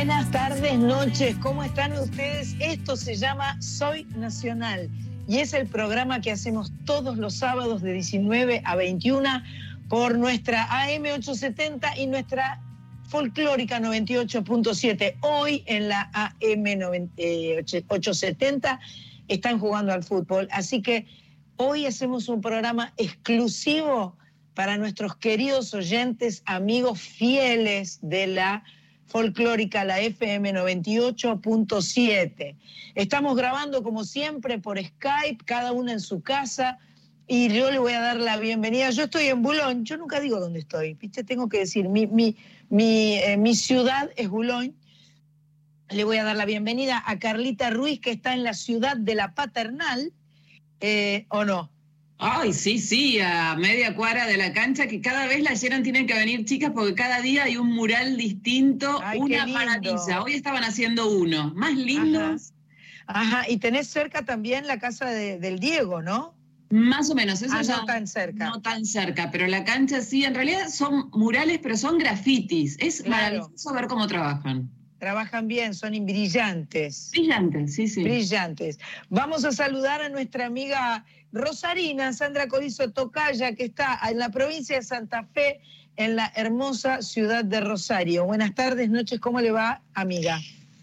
buenas tardes, noches. ¿Cómo están ustedes? Esto se llama Soy Nacional y es el programa que hacemos todos los sábados de 19 a 21 por nuestra AM 870 y nuestra folclórica 98.7. Hoy en la AM 870 están jugando al fútbol, así que hoy hacemos un programa exclusivo para nuestros queridos oyentes, amigos fieles de la folclórica, la FM 98.7. Estamos grabando como siempre por Skype, cada uno en su casa, y yo le voy a dar la bienvenida. Yo estoy en Boulogne, yo nunca digo dónde estoy, ¿viste? tengo que decir, mi, mi, mi, eh, mi ciudad es Boulogne. Le voy a dar la bienvenida a Carlita Ruiz, que está en la ciudad de la Paternal, eh, ¿o no? Ay, sí, sí, a media cuadra de la cancha, que cada vez la llenan, tienen que venir chicas, porque cada día hay un mural distinto, una maravilla. Hoy estaban haciendo uno, más lindos. Ajá. y tenés cerca también la casa del Diego, ¿no? Más o menos, eso ah, no tan cerca. No tan cerca, pero la cancha sí, en realidad son murales, pero son grafitis. Es maravilloso ver cómo trabajan. Trabajan bien, son brillantes. Brillantes, sí, sí. Brillantes. Vamos a saludar a nuestra amiga Rosarina, Sandra Corizo Tocaya, que está en la provincia de Santa Fe, en la hermosa ciudad de Rosario. Buenas tardes, noches, ¿cómo le va, amiga?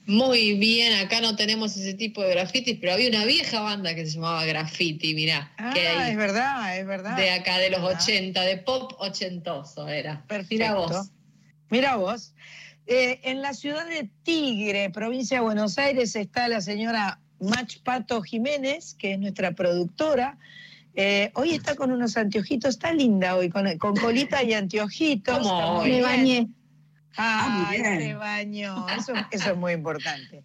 Muy bien, acá no tenemos ese tipo de grafitis, pero había una vieja banda que se llamaba Graffiti, mirá. Ah, es verdad, es verdad. De acá, de los 80, de pop ochentoso era. Perfecto. Mira vos. Mira vos. Eh, en la ciudad de Tigre, provincia de Buenos Aires, está la señora Mach Pato Jiménez, que es nuestra productora. Eh, hoy está con unos anteojitos, está linda hoy, con, colita y anteojitos. Me bañé. Ah, se bañó. Eso, eso, es muy importante.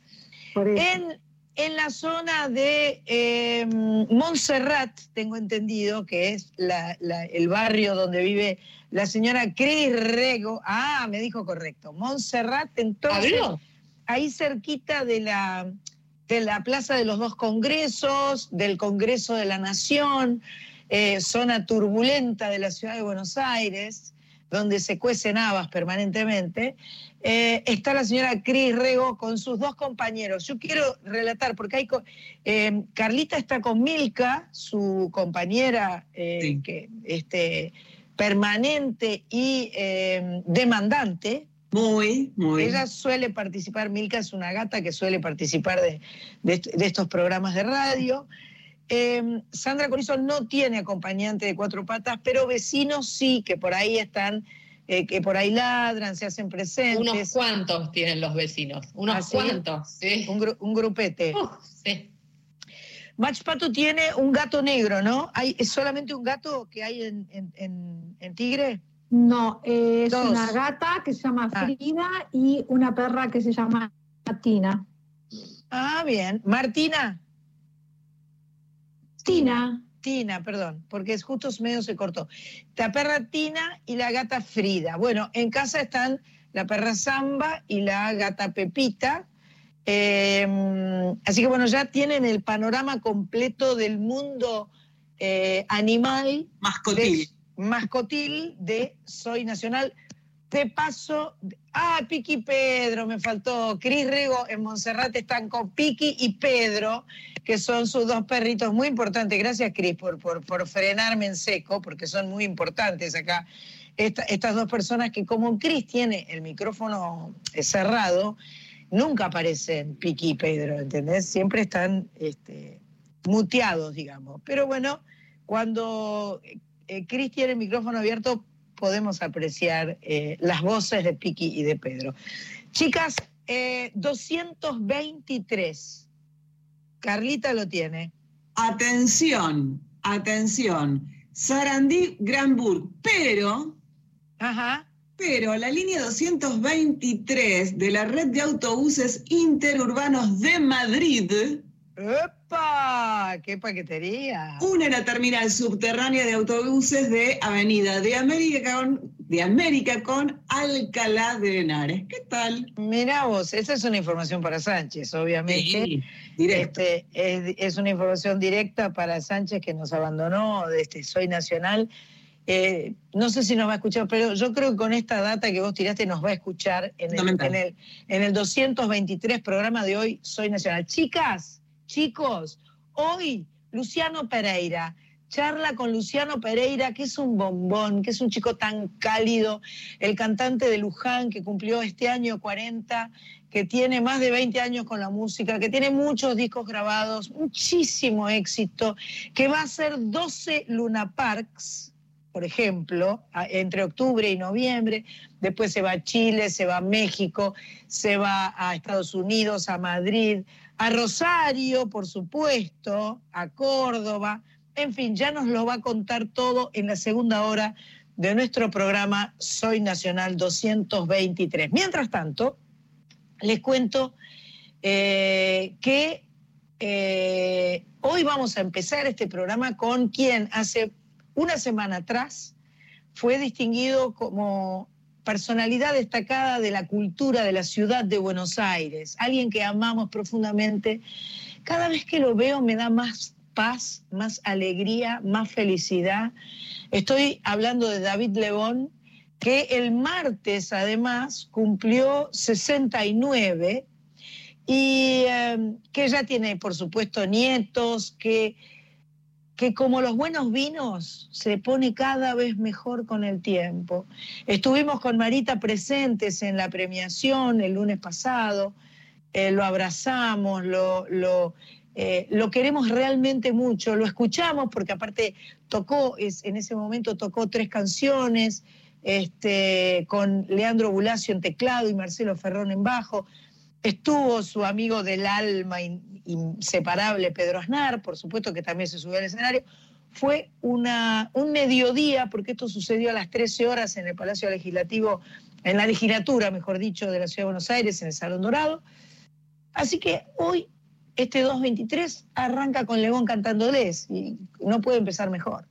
En, en, la zona de eh, Montserrat, tengo entendido que es el barrio donde vive la señora Cris Rego. Ah, me dijo correcto. Montserrat, entonces. Ahí cerquita de la de la Plaza de los Dos Congresos, del Congreso de la Nación, eh, zona turbulenta de la ciudad de Buenos Aires, donde se cuecen habas permanentemente, eh, está la señora Cris Rego con sus dos compañeros. Yo quiero relatar, porque hay eh, Carlita está con Milka, su compañera que, este, permanente y demandante, muy, muy. Ella suele participar, Milka es una gata que suele participar de, estos programas de radio. Em, Sandra Corizo no tiene acompañante de cuatro patas, pero vecinos sí, que por ahí están, eh, que por ahí ladran, se hacen presentes. Unos cuantos tienen los vecinos, unos ¿Ah, cuantos, sí. Un, grupete. sí. Mach Pato tiene un gato negro, ¿no? Hay, ¿Es solamente un gato que hay en Tigre? No, es una gata que se llama ah. Frida y una perra que se llama Martina. Ah, bien. ¿Martina? Tina. Tina, perdón, porque es justo medio se cortó. La perra Tina y la gata Frida. Bueno, en casa están la perra Samba y la gata Pepita. Em, así que bueno, ya tienen el panorama completo del mundo eh, animal. Mascotil mascotil de Soy Nacional. Te paso. Ah, Piqui Pedro, me faltó. Cris Rego en Monserrate están con Piqui y Pedro, que son sus dos perritos muy importantes. Gracias, Cris, por, por, frenarme en seco, porque son muy importantes acá. estas dos personas que, como Cris tiene el micrófono cerrado, nunca aparecen Piqui y Pedro, ¿entendés? Siempre están este, muteados, digamos. Pero bueno, cuando eh, Cristian, el micrófono abierto, podemos apreciar eh, las voces de Piki y de Pedro. Chicas, 223. Eh, Carlita lo tiene. Atención, atención. Sarandí, Granburg, pero. Ajá. Pero la línea 223 de la red de autobuses interurbanos de Madrid. ¡Epa! ¡Qué paquetería! Una la terminal subterránea de autobuses de Avenida de América con, de América con Alcalá de Henares. ¿Qué tal? Mira vos, esa es una información para Sánchez, obviamente. Sí, este, es, una información directa para Sánchez que nos abandonó, de este Soy Nacional. Eh, no sé si nos va a escuchar, pero yo creo que con esta data que vos tiraste nos va a escuchar en el, en el, en el 223 programa de hoy, Soy Nacional. Chicas, chicos, hoy Luciano Pereira charla con Luciano Pereira, que es un bombón, que es un chico tan cálido, el cantante de Luján, que cumplió este año 40, que tiene más de 20 años con la música, que tiene muchos discos grabados, muchísimo éxito, que va a hacer 12 Luna Parks, por ejemplo, entre octubre y noviembre, después se va a Chile, se va a México, se va a Estados Unidos, a Madrid, a Rosario, por supuesto, a Córdoba, en fin, ya nos lo va a contar todo en la segunda hora de nuestro programa Soy Nacional 223. Mientras tanto, les cuento eh, que eh, hoy vamos a empezar este programa con quien hace una semana atrás fue distinguido como personalidad destacada de la cultura de la ciudad de Buenos Aires, alguien que amamos profundamente. Cada vez que lo veo me da más paz, más alegría, más felicidad. Estoy hablando de David Lebón, que el martes además cumplió 69 y em, que ya tiene, por supuesto, nietos, que, que como los buenos vinos se pone cada vez mejor con el tiempo. Estuvimos con Marita presentes en la premiación el lunes pasado, eh, lo abrazamos, lo, lo eh, lo queremos realmente mucho, lo escuchamos porque aparte tocó, es, en ese momento tocó tres canciones, este, con Leandro Bulacio en teclado y Marcelo Ferrón en bajo. Estuvo su amigo del alma inseparable, Pedro Aznar, por supuesto que también se subió al escenario. Fue un mediodía, porque esto sucedió a las 13 horas en el Palacio Legislativo, en la legislatura, mejor dicho, de la Ciudad de Buenos Aires, en el Salón Dorado. Así que hoy este 223 arranca con León cantándoles y no puede empezar mejor.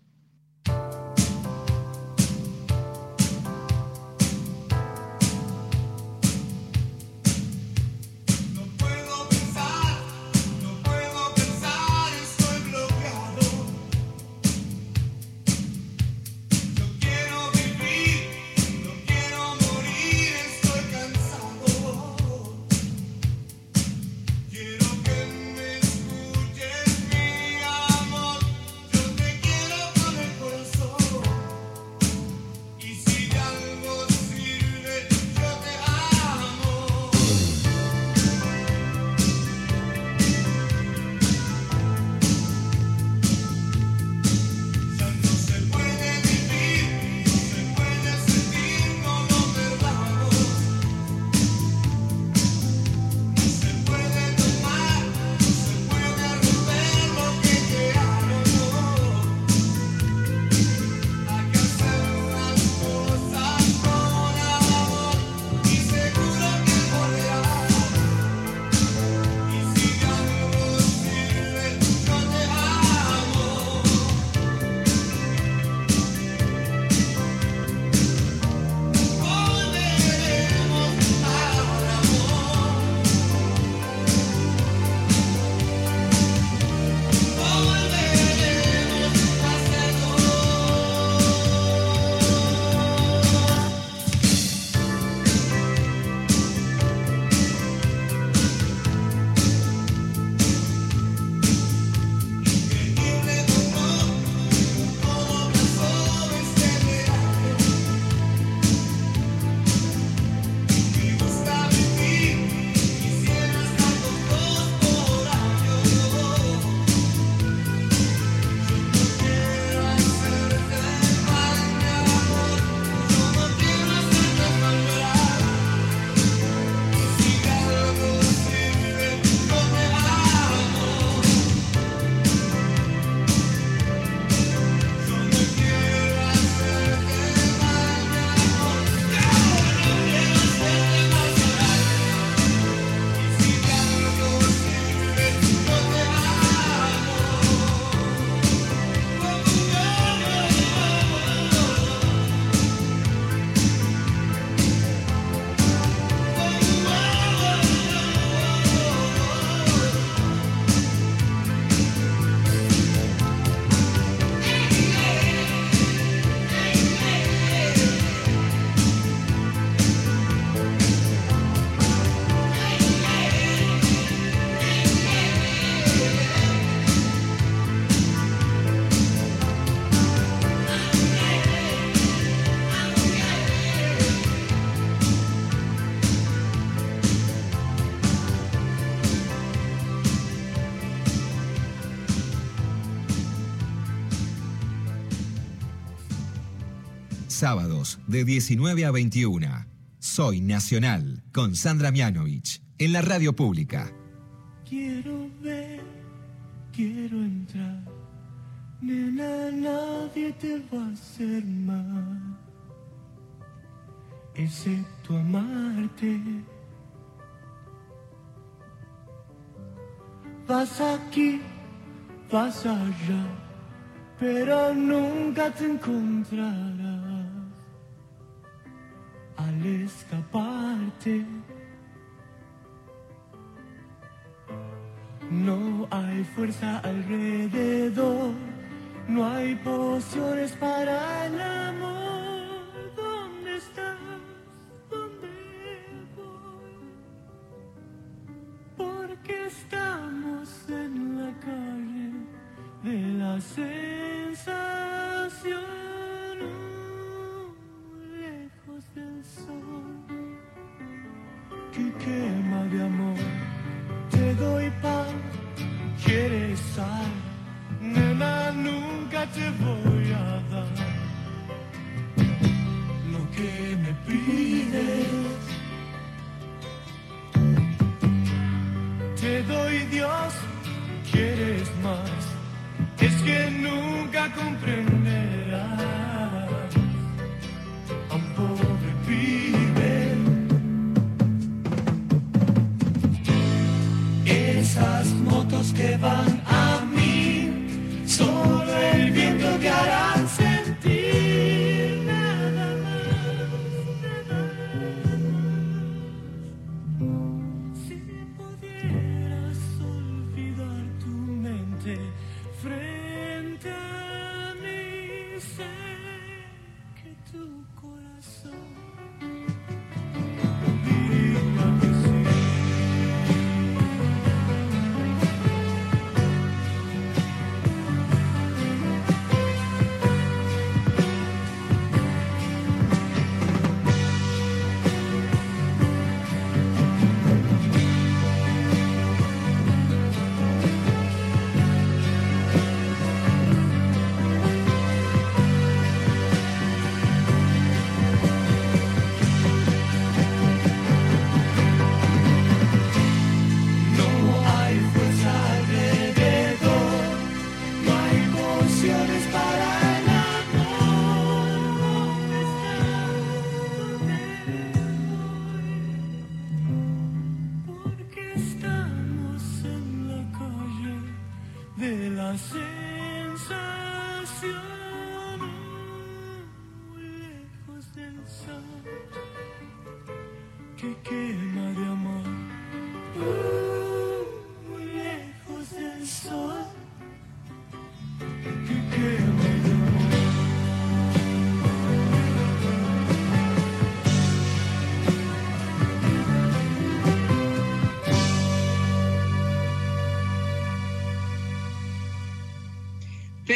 De 19 a 21. Soy Nacional con Sandra Mianovich en la radio pública. Quiero ver, quiero entrar. Nena, nadie te va a hacer mal, excepto amarte. Vas aquí, vas allá, pero nunca te encontrarás escaparte. No hay fuerza alrededor, no hay pociones para el amor.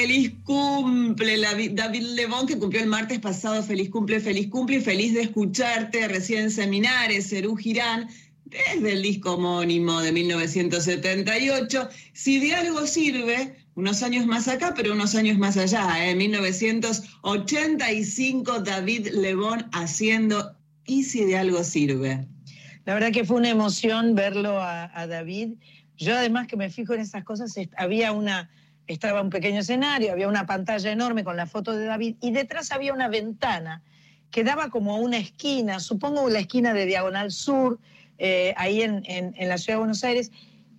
Feliz cumple, David Lebón, que cumplió el martes pasado. Feliz cumple, feliz cumple y feliz de escucharte recién Seminares, Cerú Girán, desde el disco homónimo de 1978. Si de algo sirve, unos años más acá, pero unos años más allá, en 1985, David Lebón haciendo Y si de algo sirve. La verdad que fue una emoción verlo a, a David. Yo además que me fijo en esas cosas, había una, estaba un pequeño escenario, había una pantalla enorme con la foto de David y detrás había una ventana que daba como una esquina, supongo la esquina de Diagonal Sur, eh, ahí en, en- en la ciudad de Buenos Aires,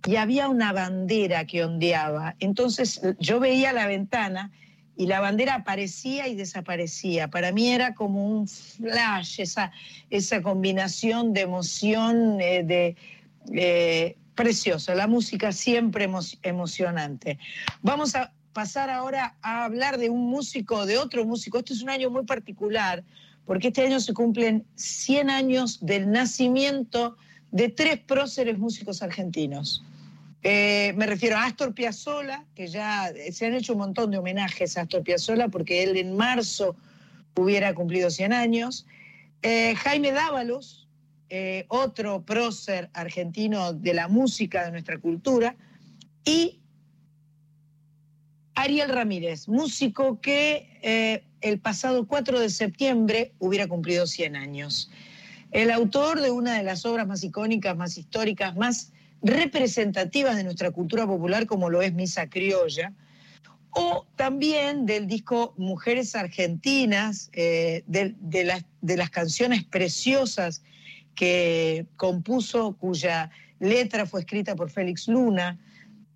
y había una bandera que ondeaba. Entonces yo veía la ventana y la bandera aparecía y desaparecía. Para mí era como un flash, esa, esa combinación de emoción, eh, de eh, precioso. La música siempre emo- emocionante. Vamos a pasar ahora a hablar de un músico, de otro músico. Este es un año muy particular, porque este año se cumplen 100 años del nacimiento de tres próceres músicos argentinos. Eh, me refiero a Astor Piazzolla, que ya eh, se han hecho un montón de homenajes a Astor Piazzolla porque él en marzo hubiera cumplido 100 años. Eh, Jaime Dávalos, eh, otro prócer argentino de la música, de nuestra cultura. Y Ariel Ramírez, músico que eh, el pasado 4 de septiembre hubiera cumplido 100 años. El autor de una de las obras más icónicas, más históricas, más representativas de nuestra cultura popular, como lo es Misa Criolla, o también del disco Mujeres Argentinas, eh, de, las canciones preciosas que compuso, cuya letra fue escrita por Félix Luna.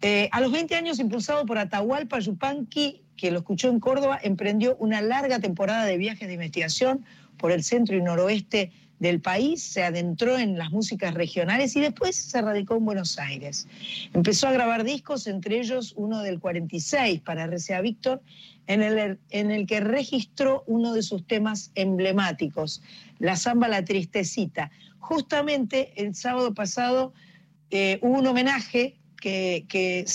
Eh, a los 20 años, impulsado por Atahualpa Yupanqui, que lo escuchó en Córdoba, emprendió una larga temporada de viajes de investigación por el centro y noroeste del país, se adentró en las músicas regionales y después se radicó en Buenos Aires. Empezó a grabar discos, entre ellos uno del 46 para RCA Víctor, en el, en el que registró uno de sus temas emblemáticos, la samba La Tristecita. Justamente el sábado pasado eh, hubo un homenaje que, que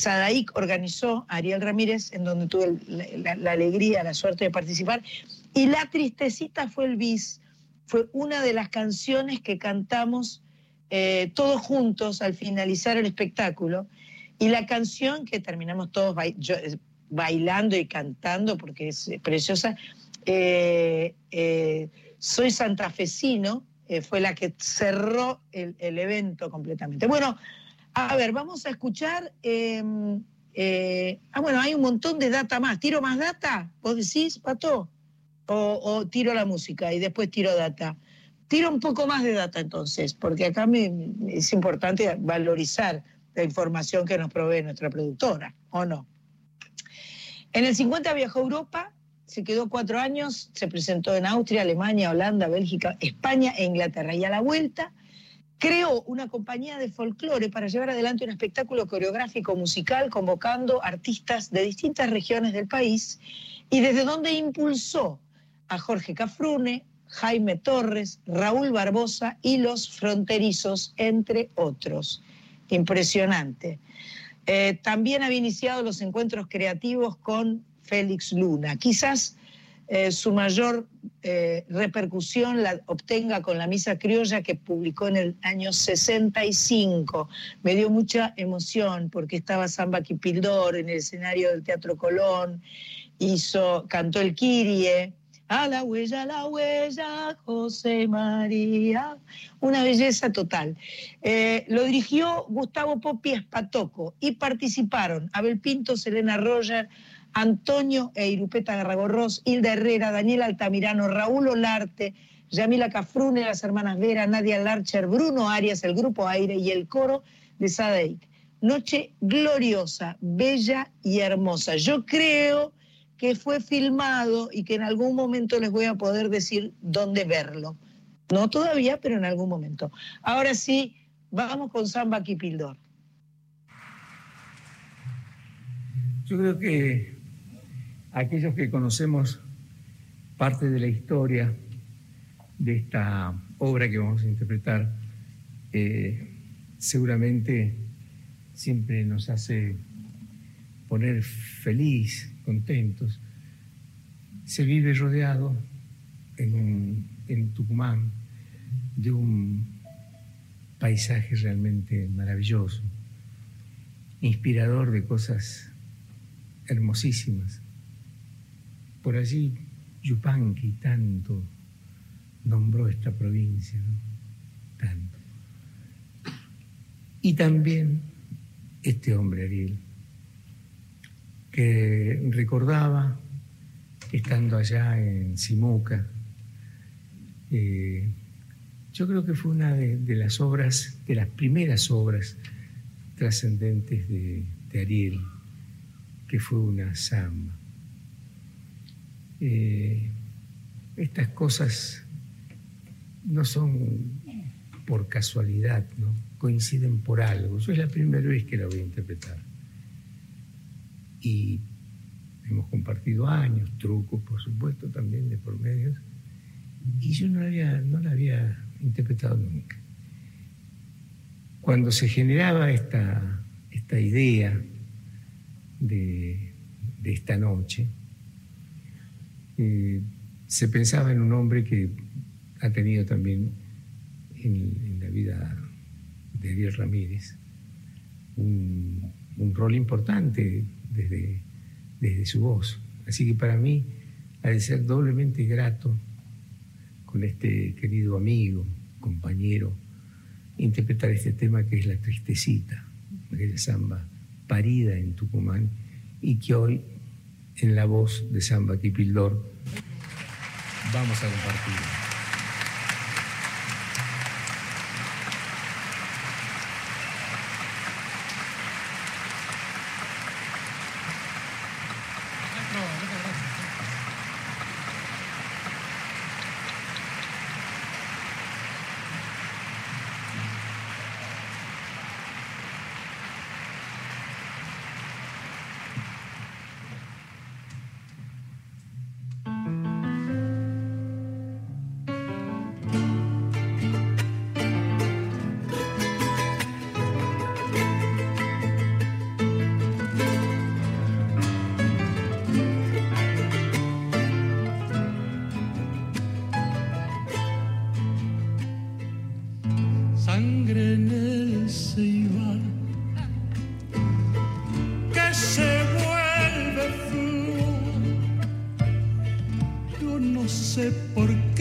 organizó a Ariel Ramírez, en donde tuve la, alegría, la suerte de participar, y La Tristecita fue el bis fue una de las canciones que cantamos eh, todos juntos al finalizar el espectáculo. Y la canción que terminamos todos eh, bailando y cantando, porque es preciosa, eh, Soy santafesino, eh, fue la que cerró el, evento completamente. Bueno, a ver, vamos a escuchar... eh, eh, ah, bueno, hay un montón de data más. ¿Tiro más data? ¿Vos decís, Pato? o, tiro la música y después tiro data. Tiro un poco más de data entonces, porque acá me- es importante valorizar la información que nos provee nuestra productora, ¿o no? En el 50 viajó a Europa, se quedó cuatro años, se presentó en Austria, Alemania, Holanda, Bélgica, España e Inglaterra. Y a la vuelta creó una compañía de folclore para llevar adelante un espectáculo coreográfico musical convocando artistas de distintas regiones del país y desde donde impulsó a Jorge Cafrune, Jaime Torres, Raúl Barbosa y los fronterizos, entre otros. Impresionante. Eh, también había iniciado los encuentros creativos con Félix Luna. Quizás eh, su mayor eh, repercusión la obtenga con la Misa Criolla que publicó en el año 65. Me dio mucha emoción porque estaba Samba Kipildor en el escenario del Teatro Colón, hizo, cantó el Kirie, a la huella, a la huella, José María. Una belleza total. Eh, lo dirigió Gustavo Popi Espatoco y participaron Abel Pinto, Selena Roger, Antonio e Irupeta Garragorros, Hilda Herrera, Daniel Altamirano, Raúl Olarte, Yamila Cafrune, las hermanas Vera, Nadia Larcher, Bruno Arias, el grupo Aire y el coro de Sadeic. Noche gloriosa, bella y hermosa. Yo creo que fue filmado y que en algún momento les voy a poder decir dónde verlo. No todavía, pero en algún momento. Ahora sí, vamos con Samba Kipildor. Yo creo que aquellos que conocemos parte de la historia de esta obra que vamos a interpretar, eh, seguramente siempre nos hace poner feliz, contentos. Se vive rodeado en, Tucumán de un paisaje realmente maravilloso, inspirador de cosas hermosísimas. Por allí Yupanqui tanto nombró esta provincia, ¿no? tanto. Y también este hombre, Ariel, que recordaba, estando allá en Simuca, eh, yo creo que fue una de, de las obras, de las primeras obras trascendentes de, de Ariel, que fue una samba. Eh, estas cosas no son por casualidad, ¿no? coinciden por algo. Yo es la primera vez que la voy a interpretar. Y hemos compartido años, trucos, por supuesto, también de por medios. Y yo no la había, no la había interpretado nunca. Cuando se generaba esta, esta idea de, de esta noche, eh, se pensaba en un hombre que ha tenido también en, la vida de Ariel Ramírez un, un rol importante desde, desde su voz. Así que para mí, ha de ser doblemente grato con este querido amigo, compañero, interpretar este tema que es La Tristecita, aquella samba parida en Tucumán y que hoy en la voz de Samba Kipildor. Vamos a compartir. de argentinitos vestidos.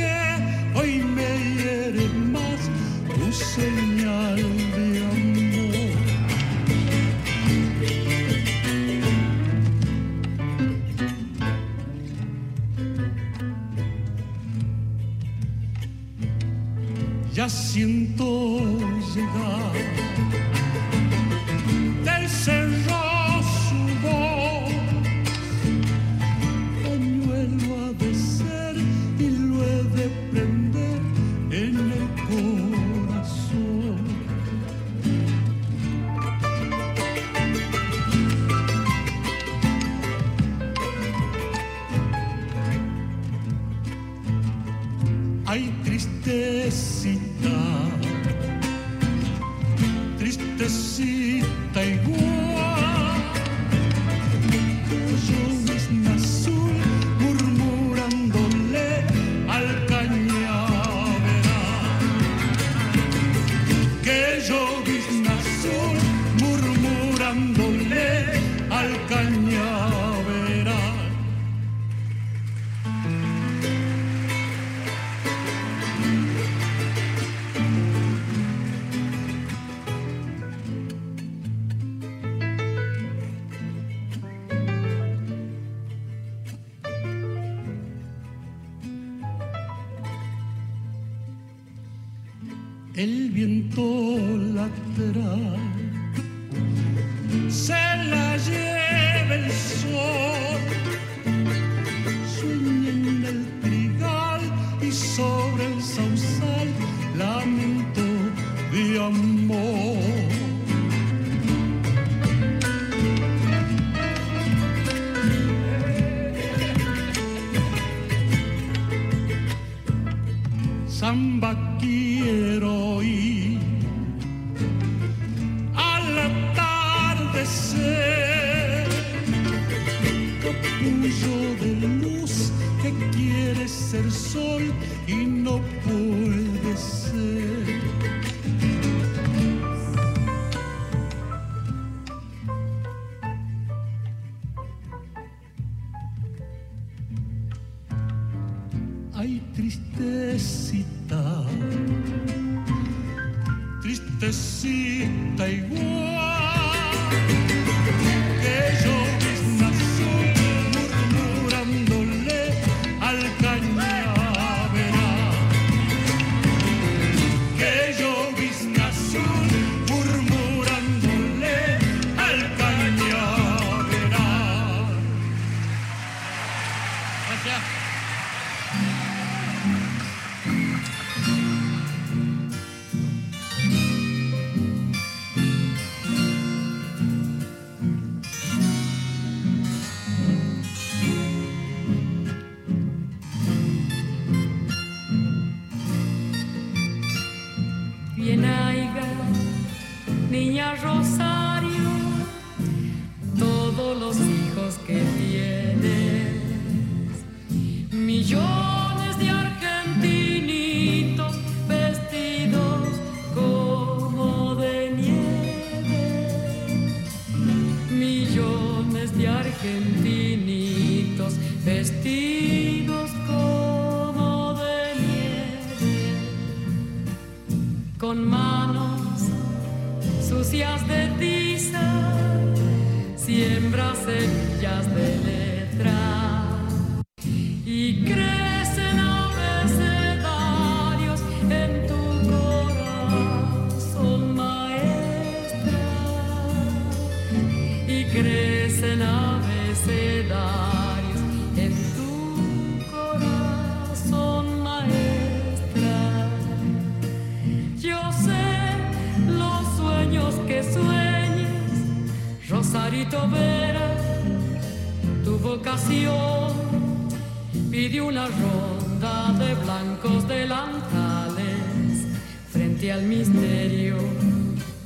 Una ronda de blancos delantales frente al misterio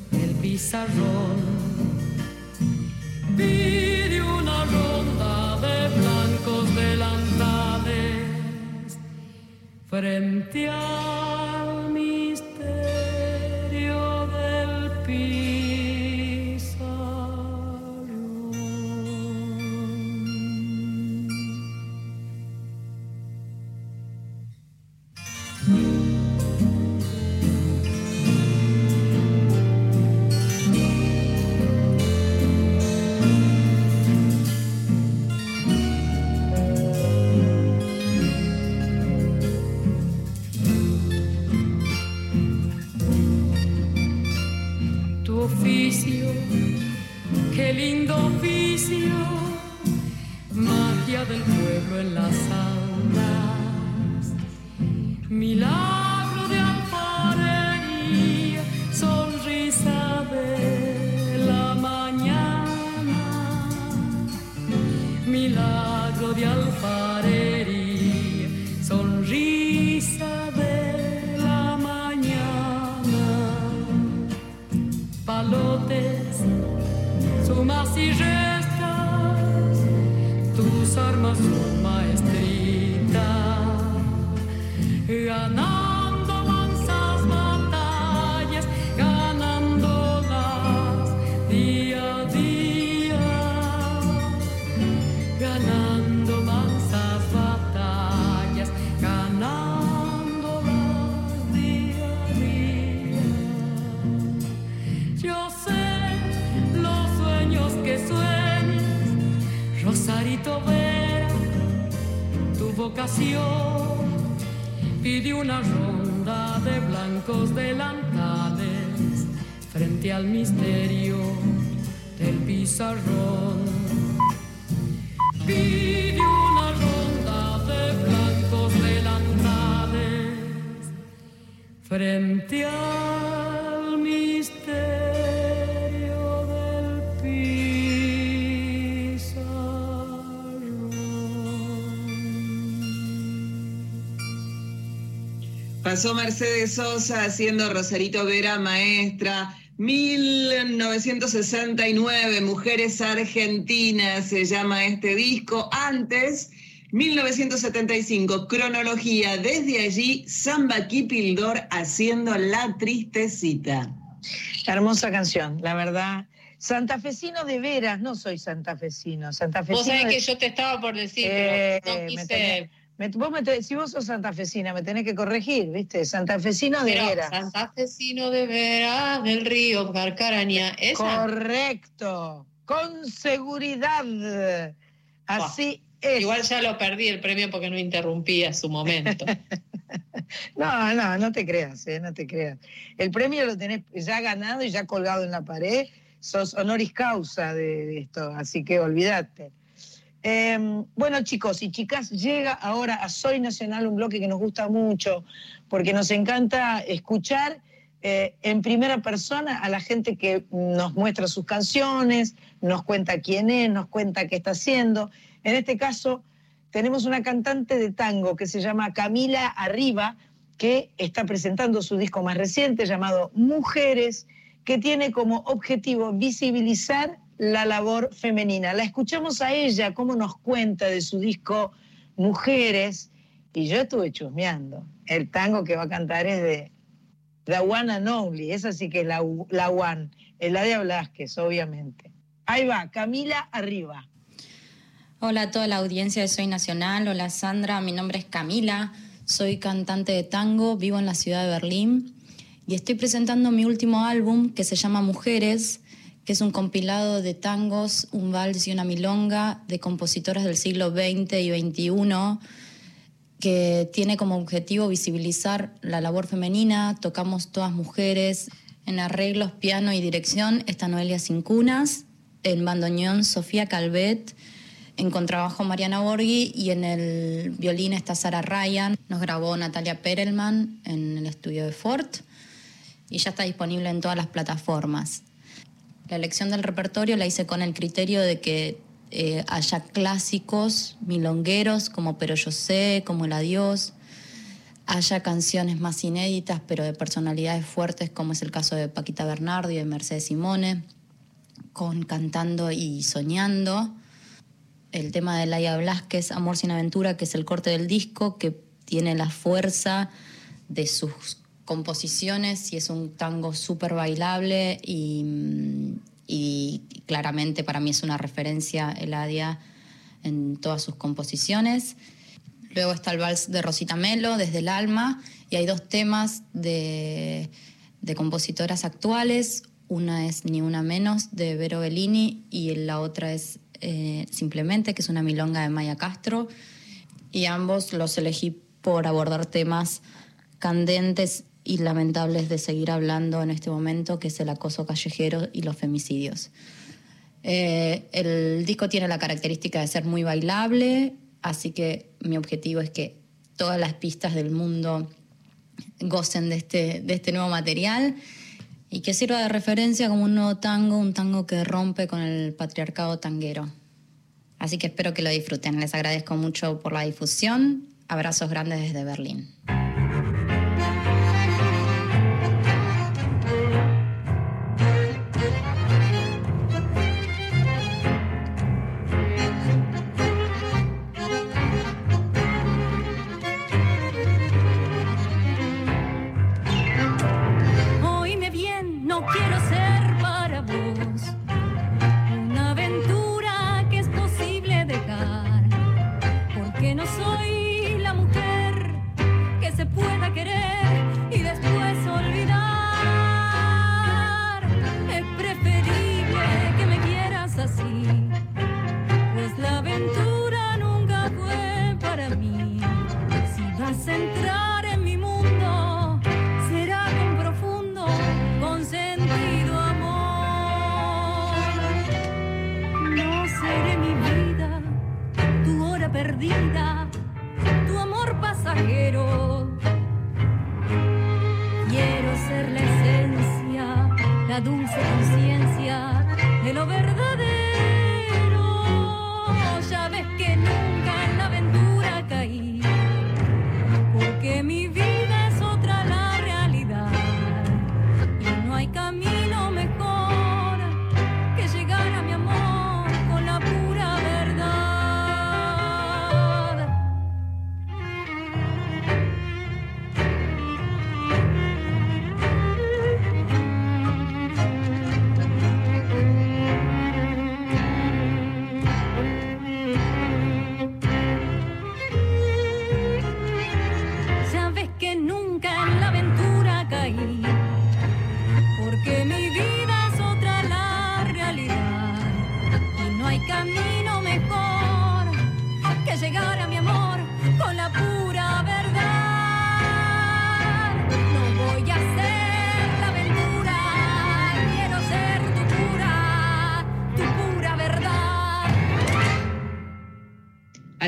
del pizarrón. Misterio del pizarrón. Pide una ronda de blancos delantales frente al misterio del pizarrón. Pasó Mercedes Sosa haciendo Rosarito Vera maestra. 1969, Mujeres Argentinas se llama este disco. Antes, 1975, cronología. Desde allí, Samba Kipildor haciendo La Tristecita. Hermosa canción, la verdad. Santafesino de veras, no soy santafesino. Santafesino Vos sabés de- que yo te estaba por decir, Eh, pero no me quise. Me- vos me si vos sos santafesina, me tenés que corregir, ¿viste? Santafesino de veras. Santafesino de veras del río Carcaraña. Esa. Correcto, con seguridad. Así es. Igual ya lo perdí el premio porque no interrumpía su momento. No, no, no te creas, eh, no te creas. El premio lo tenés ya ganado y ya colgado en la pared. Sos honoris causa de esto, así que olvídate. Eh, bueno, chicos y chicas, llega ahora a Soy Nacional un bloque que nos gusta mucho, porque nos encanta escuchar eh, en primera persona a la gente que nos muestra sus canciones, nos cuenta quién es, nos cuenta qué está haciendo. En este caso, tenemos una cantante de tango que se llama Camila Arriba, que está presentando su disco más reciente llamado Mujeres, que tiene como objetivo visibilizar la labor femenina. La escuchamos a ella, cómo nos cuenta de su disco Mujeres, y yo estuve chusmeando. El tango que va a cantar es de The One and Only, esa sí que es la, la One, Eladia Blasquez, obviamente. Ahí va, Camila Arriba. Hola a toda la audiencia de Soy Nacional. Hola Sandra, mi nombre es Camila. Soy cantante de tango, vivo en la ciudad de Berlín Y estoy presentando mi último álbum que se llama Mujeres, que es un compilado de tangos, un vals y una milonga de compositoras del siglo XX y XXI que tiene como objetivo visibilizar la labor femenina, tocamos todas mujeres, en arreglos, piano y dirección está Noelia Cincunas, en bandoneón Sofía Calvet, en contrabajo Mariana Borghi y en el violín está Sara Ryan. Nos grabó Natalia Perelman en el estudio de Fort y ya está disponible en todas las plataformas. La elección del repertorio la hice con el criterio de que eh, haya clásicos milongueros como Pero yo sé, como El Adiós, haya canciones más inéditas pero de personalidades fuertes como es el caso de Paquita Bernardo y de Mercedes Simone, con Cantando y Soñando, el tema de Laia Blasquez, Amor sin aventura, que es el corte del disco, que tiene la fuerza de sus composiciones y es un tango súper bailable y, y claramente para mí es una referencia Eladia en todas sus composiciones. Luego está el vals de Rosita Melo, Desde el Alma, y hay dos temas de, de compositoras actuales. Una es Ni Una Menos de Vero Bellini y la otra es eh, Simplemente, que es una milonga de Maya Castro. Y ambos los elegí por abordar temas candentes y lamentables de seguir hablando en este momento, que es el acoso callejero y los femicidios. Eh, el disco tiene la característica de ser muy bailable, así que mi objetivo es que todas las pistas del mundo gocen de este, de este nuevo material y que sirva de referencia como un nuevo tango, un tango que rompe con el patriarcado tanguero. Así que espero que lo disfruten. Les agradezco mucho por la difusión. Abrazos grandes desde Berlín.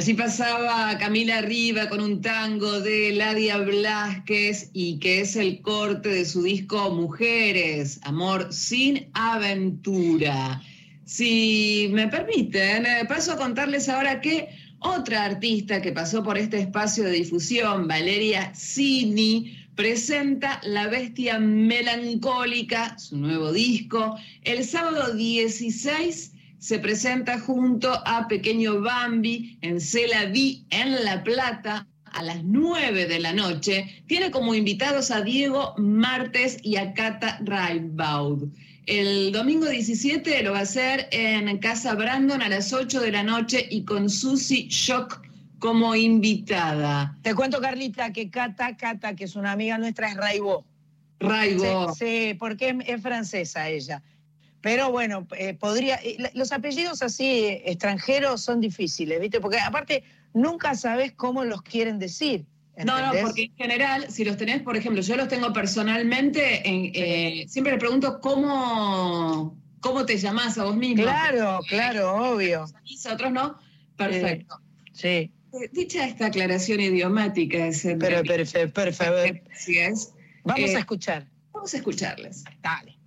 Así pasaba Camila Riva con un tango de Ladia Blasquez y que es el corte de su disco Mujeres, Amor sin Aventura. Si me permiten, eh, paso a contarles ahora que otra artista que pasó por este espacio de difusión, Valeria Cini, presenta La Bestia Melancólica, su nuevo disco, el sábado 16 se presenta junto a Pequeño Bambi en Cela Vi en La Plata a las 9 de la noche. Tiene como invitados a Diego Martes y a Cata Raibaud. El domingo 17 lo va a hacer en Casa Brandon a las 8 de la noche y con Susi Shock como invitada. Te cuento, Carlita, que Cata, Cata, que es una amiga nuestra, es Raibó. Raigo. Sí, sí, porque es, es francesa ella. Pero bueno, eh, podría. eh, Los apellidos así eh, extranjeros son difíciles, ¿viste? Porque aparte nunca sabes cómo los quieren decir. No, no, porque en general, si los tenés, por ejemplo, yo los tengo personalmente, en, eh, siempre le pregunto cómo, cómo te llamás a vos mismo. Claro, claro, obvio. A otros no. Perfecto. Sí. Dicha esta aclaración idiomática, ese Pero, perfecto, por favor. Así es. Vamos Eh, a escuchar. Vamos a escucharles. Dale.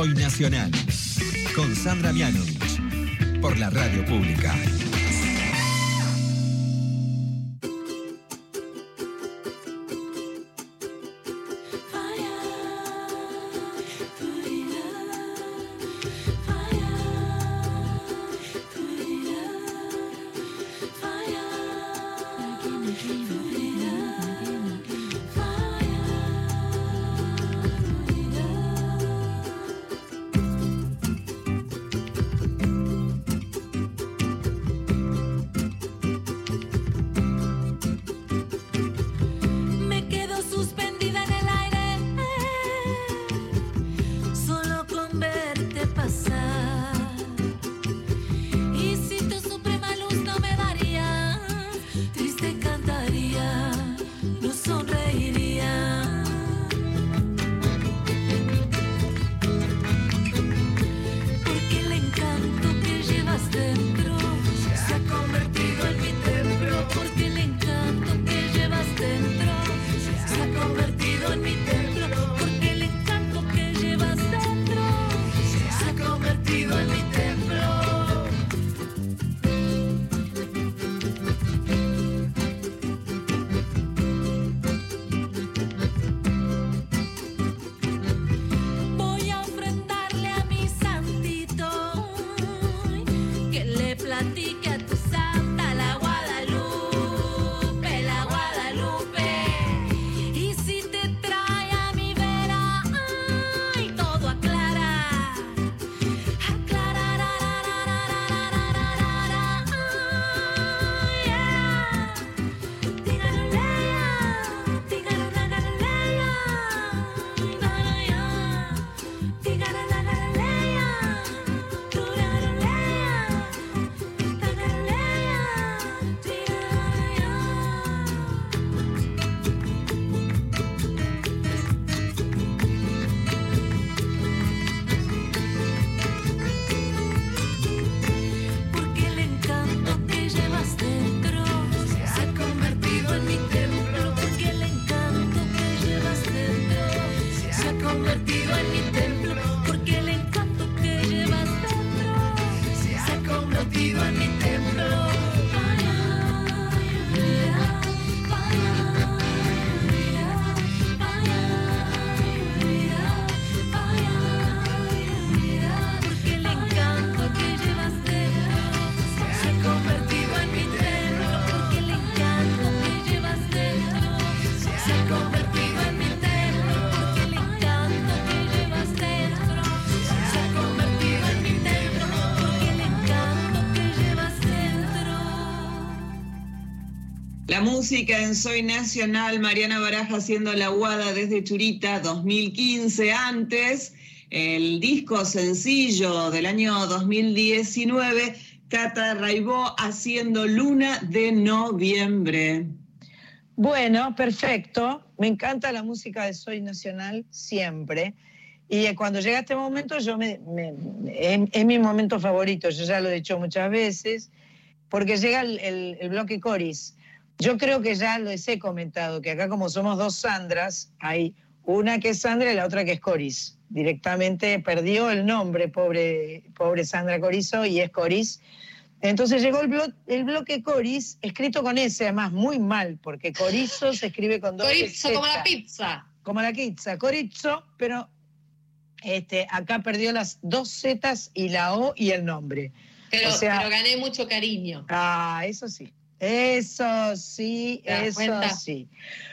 Soy Nacional. Con Sandra Mianovich. Por la radio pública. Música en Soy Nacional, Mariana Baraja haciendo la guada desde Churita 2015 antes, el disco sencillo del año 2019, Cata Raibó haciendo Luna de Noviembre. Bueno, perfecto. Me encanta la música de Soy Nacional siempre. Y eh, cuando llega este momento, yo me, me- es, mi momento favorito, yo ya lo he dicho muchas veces, porque llega el- el bloque Coris. Yo creo que ya les he comentado que acá como somos dos Sandras, hay una que es Sandra y la otra que es Coris. Directamente perdió el nombre, pobre, pobre Sandra Corizo, y es Coris. Entonces llegó el, blo- el bloque Coris, escrito con S, además muy mal, porque Corizo se escribe con dos Chorizo como la Z pizza. como la pizza, corizo, pero este, acá perdió las dos zetas y la O y el nombre. Pero, O sea- pero gané mucho cariño. Ah, eso sí. Eso sí, ¿Te das eso cuenta? sí.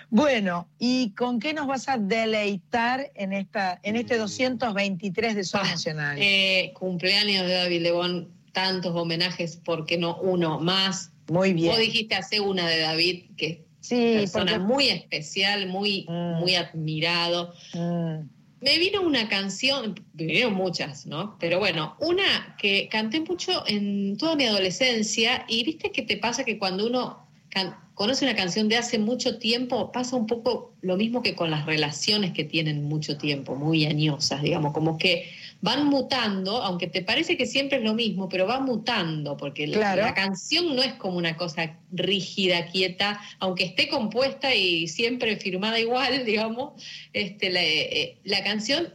Bueno, ¿y con qué nos vas a deleitar en esta en este 223 de Sol Ah, Nacional? Eh, cumpleaños de David Lebón, tantos homenajes, ¿por qué no uno más? Muy bien. Vos dijiste hace una de David, que es sí, persona porque- muy especial, muy, Mm. muy admirado. Mm, Me vino una canción, me vinieron muchas, ¿no? Pero bueno, una que canté mucho en toda mi adolescencia y viste que te pasa que cuando uno conoce una canción de hace mucho tiempo, pasa un poco lo mismo que con las relaciones que tienen mucho tiempo, muy añosas, digamos, como que van mutando, aunque te parece que siempre es lo mismo, pero va mutando, porque la- Claro. la canción no es como una cosa rígida, quieta, aunque esté compuesta y siempre firmada igual, digamos, este, la, eh, la canción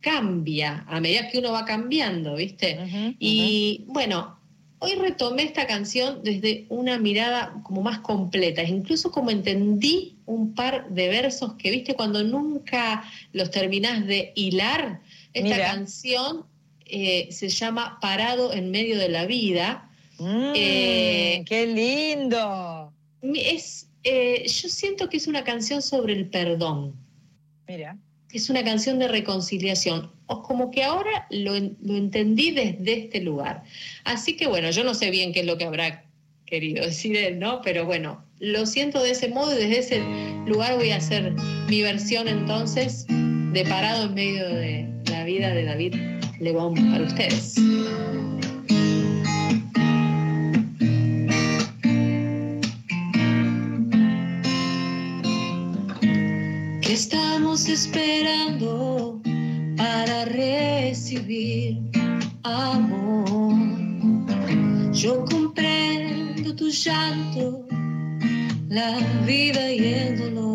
cambia a medida que uno va cambiando, ¿viste? Y bueno, hoy retomé esta canción desde una mirada como más completa, incluso como entendí un par de versos que, ¿viste? Cuando nunca los terminás de hilar, esta Mira. canción eh, se llama Parado en medio de la vida. Mm, Eh, ¡Qué lindo! Es, eh, yo siento que es una canción sobre el perdón. Mira. es una canción de reconciliación. O como que ahora lo, lo entendí desde este lugar. Así que bueno, yo no sé bien qué es lo que habrá querido decir él, ¿no? Pero bueno, lo siento de ese modo y desde ese lugar voy a hacer mi versión entonces de Parado en medio de la vida de David Lebón para ustedes. ¿Qué estamos esperando para recibir amor? Yo comprendo tu llanto, la vida y el dolor.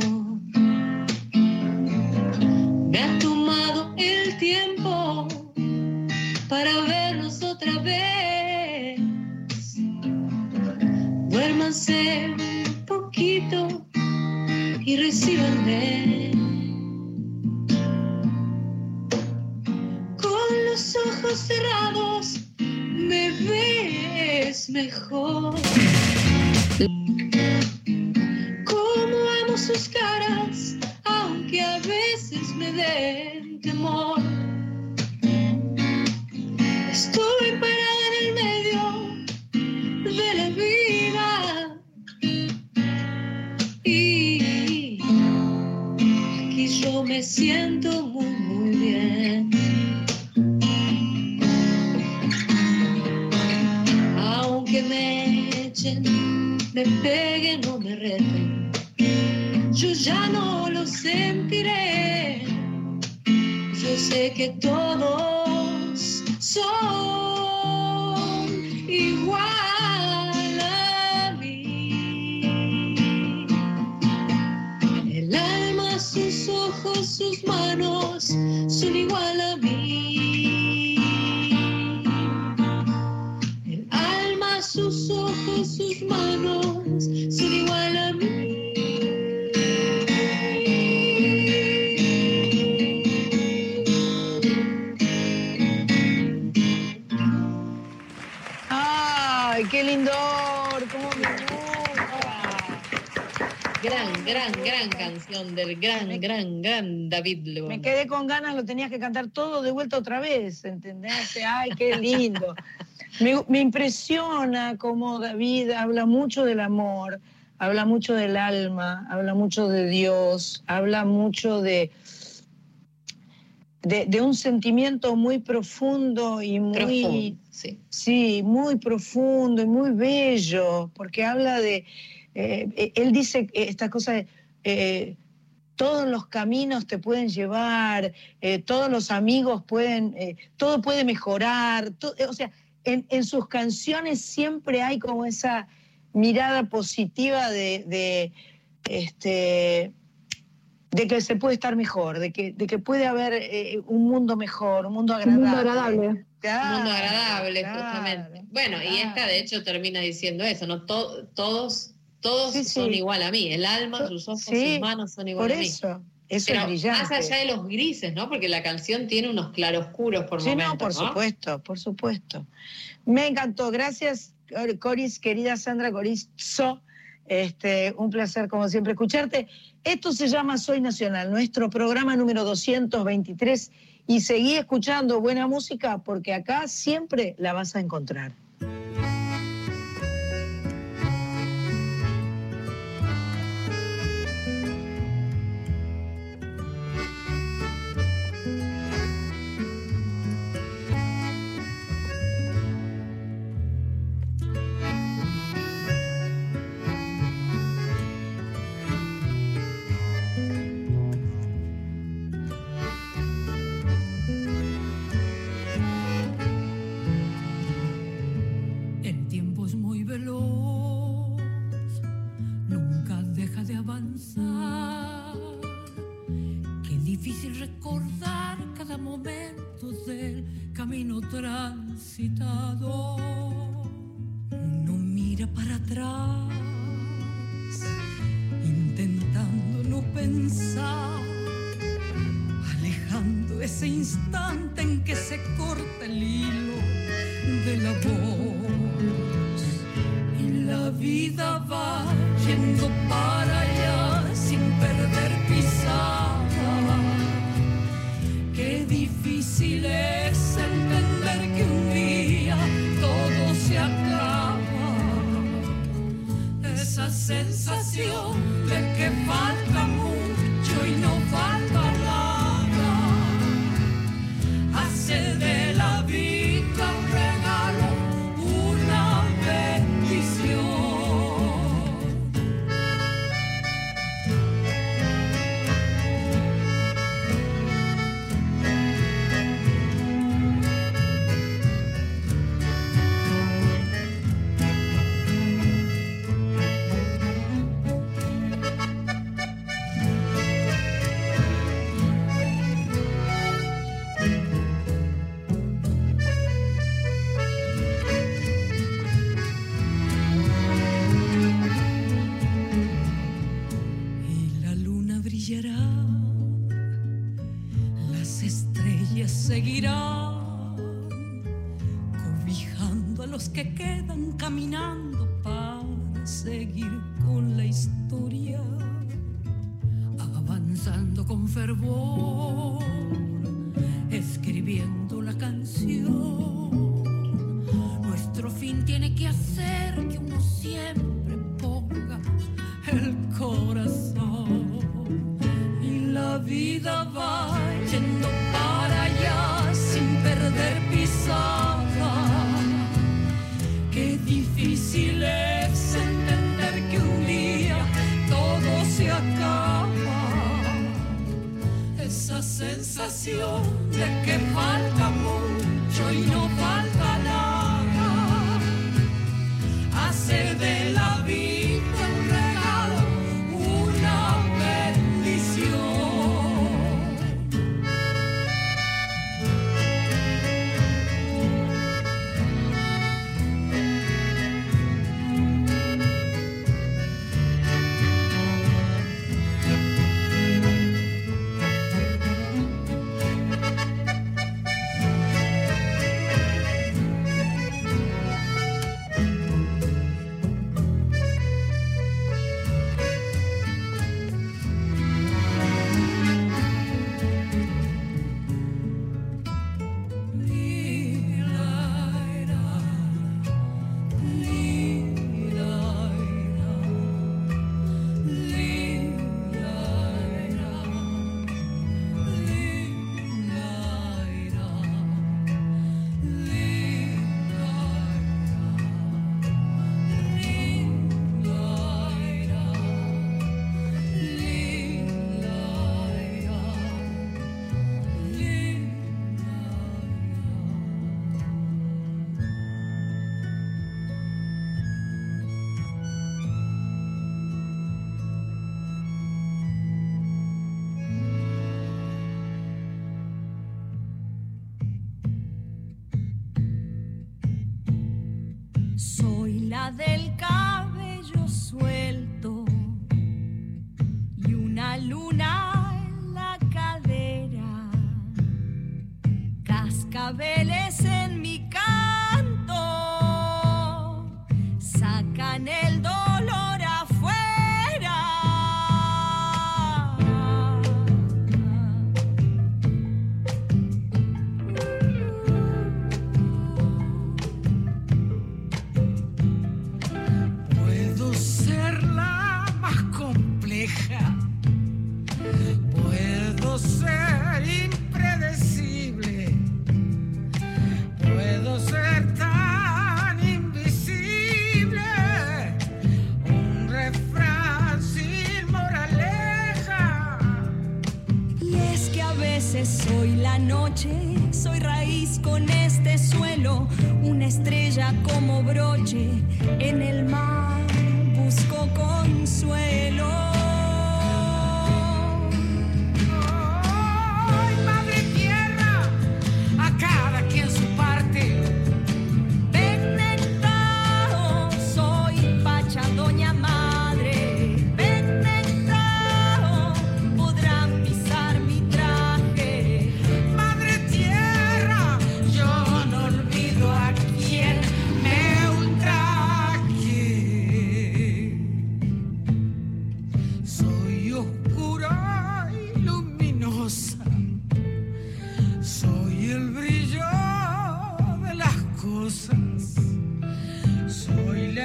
Un poquito y recíbanme. Con los ojos cerrados me ves mejor. Siento muy, muy bien. Aunque me echen, me peguen o me reten, yo ya no lo sentiré. Yo sé que todos son sus manos son igual a mí. Gran, canción del gran, gran, gran David Lebón. Me quedé con ganas, lo tenías que cantar todo de vuelta otra vez, ¿entendés? Ay, qué lindo. Me, me impresiona cómo David habla mucho del amor, habla mucho del alma, habla mucho de Dios, habla mucho de, de, de un sentimiento muy profundo y muy, Profundo, sí. sí, muy profundo y muy bello, porque habla de, eh, él dice esta cosa de, eh, todos los caminos te pueden llevar, eh, todos los amigos pueden, eh, todo puede mejorar, to- eh, o sea, en, en sus canciones siempre hay como esa mirada positiva de, de, este, de que se puede estar mejor, de que, de que puede haber eh, un mundo mejor, un mundo Un agradable. mundo agradable. Claro, Un mundo agradable, claro, justamente. Bueno, y esta de hecho termina diciendo eso, ¿no? To- todos todos Sí, son sí. igual a mí. El alma, sus ojos, sus manos son igual Por a mí. eso, eso Pero es brillante. más allá de los grises, ¿no? Porque la canción tiene unos claroscuros por Sí, momentos, no, por ¿no? supuesto, por supuesto. Me encantó. Gracias, Cor- Coris, querida Sandra Corizo. Este, un placer, como siempre, escucharte. Esto se llama Soy Nacional, nuestro programa número 223. Y seguí escuchando buena música porque acá siempre la vas a encontrar. Que uno siempre ponga el corazón y la vida va yendo para allá sin perder pisada. Qué difícil es entender que un día todo se acaba. Esa sensación de que falta mucho y no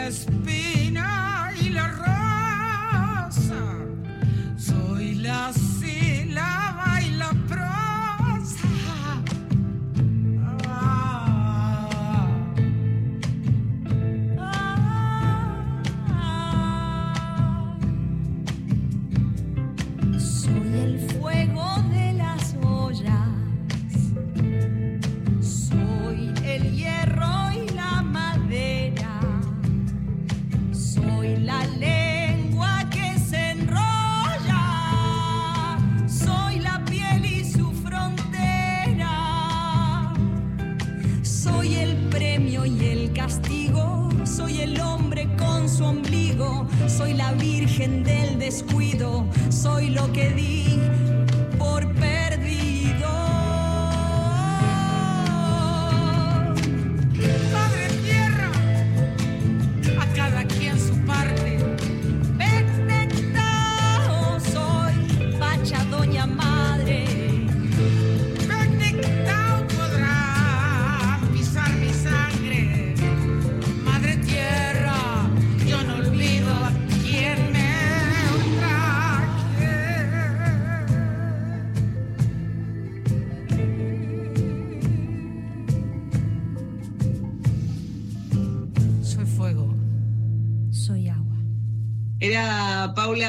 best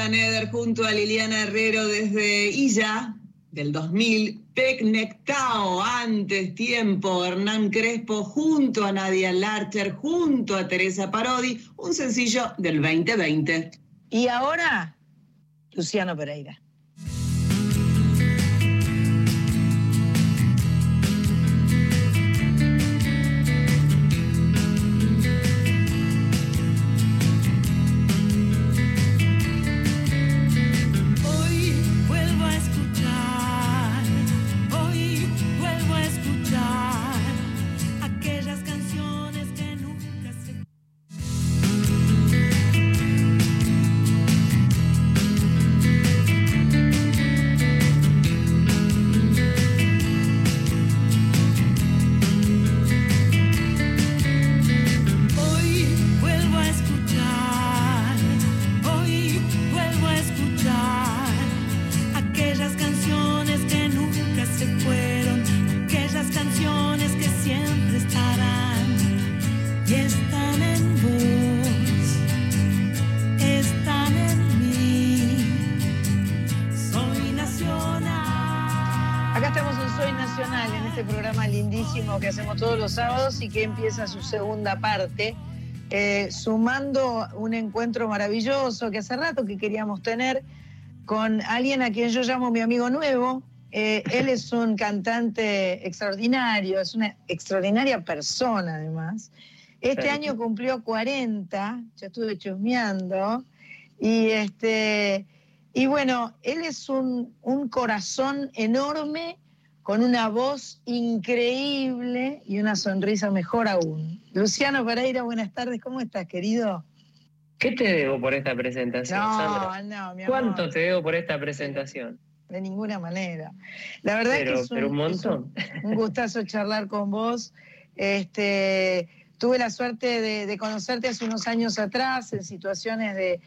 Andrea Neder junto a Liliana Herrero desde Illa, del 2000, Pecnectao, antes tiempo, Hernán Crespo junto a Nadia Larcher, junto a Teresa Parodi, un sencillo del 2020. Y ahora, Luciano Pereira. empieza su segunda parte, eh, sumando un encuentro maravilloso que hace rato que queríamos tener con alguien a quien yo llamo mi amigo nuevo. Eh, él es un cantante extraordinario, es una extraordinaria persona además. Este año cumplió 40, yo estuve chusmeando, y este... Y bueno, él es un, un corazón enorme con una voz increíble y una sonrisa mejor aún. Luciano Pereira, buenas tardes, ¿cómo estás, querido? ¿Qué te debo por esta presentación, No, Sandra? no, mi amor. ¿Cuánto te debo por esta presentación? De ninguna manera. La verdad Pero- es que es un, pero un montón. es un- un gustazo charlar con vos. Este, tuve la suerte de, de conocerte hace unos años atrás en situaciones de,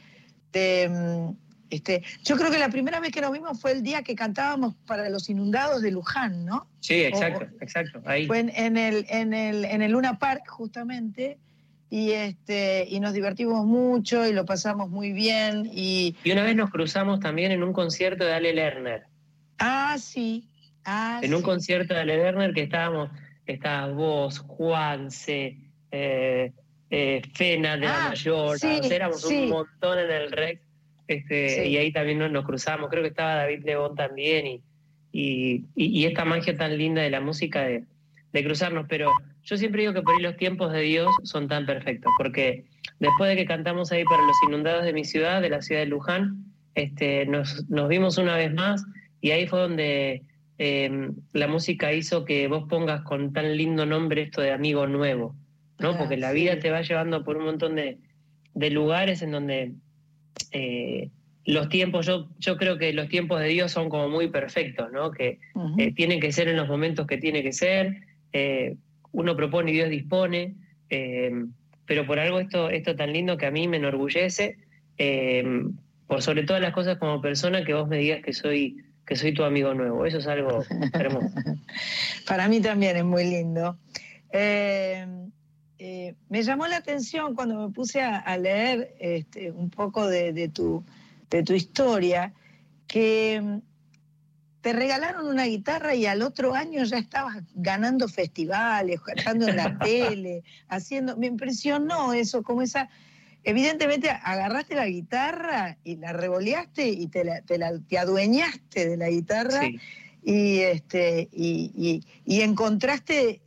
de, mm, este, yo creo que la primera vez que nos vimos fue el día que cantábamos para los inundados de Luján, ¿no? Sí, exacto, exacto. Ahí. Fue en, en el, en, el, en el Luna Park, justamente, y, este, y nos divertimos mucho y lo pasamos muy bien. Y, Y una vez nos cruzamos también en un concierto de Ale Lerner. ah, sí. Ah, En un sí. concierto de Ale Lerner que estábamos, estabas vos, Juanse, eh, eh, Fena de la Ah, Mayor, sí, éramos sí. un montón en el Rex, este, Sí. y ahí también nos, nos cruzamos, creo que estaba David León también, y, y, esta magia tan linda de la música de, de cruzarnos, pero yo siempre digo que por ahí los tiempos de Dios son tan perfectos, porque después de que cantamos ahí para los inundados de mi ciudad, de la ciudad de Luján, este, nos, nos vimos una vez más y ahí fue donde eh, la música hizo que vos pongas con tan lindo nombre esto de amigo nuevo, ¿no? Ah, Porque la sí. vida te va llevando por un montón de, de lugares en donde eh, los tiempos, yo, yo creo que los tiempos de Dios son como muy perfectos, ¿no? Que eh, tienen que ser en los momentos que tiene que ser, eh, uno propone y Dios dispone, pero por algo esto, esto tan lindo que a mí me enorgullece, por sobre todas las cosas como persona, que vos me digas que soy, que soy tu amigo nuevo, eso es algo hermoso. Para mí también es muy lindo. Eh, eh, me llamó la atención cuando me puse a, a leer este, un poco de, de tu, de tu historia, que mm, te regalaron una guitarra y al otro año ya estabas ganando festivales, cantando en la tele, haciendo. Me impresionó eso, como esa. Evidentemente agarraste la guitarra y la revoleaste y te, la- te la- te adueñaste de la guitarra Sí. y, este, y, y- y encontraste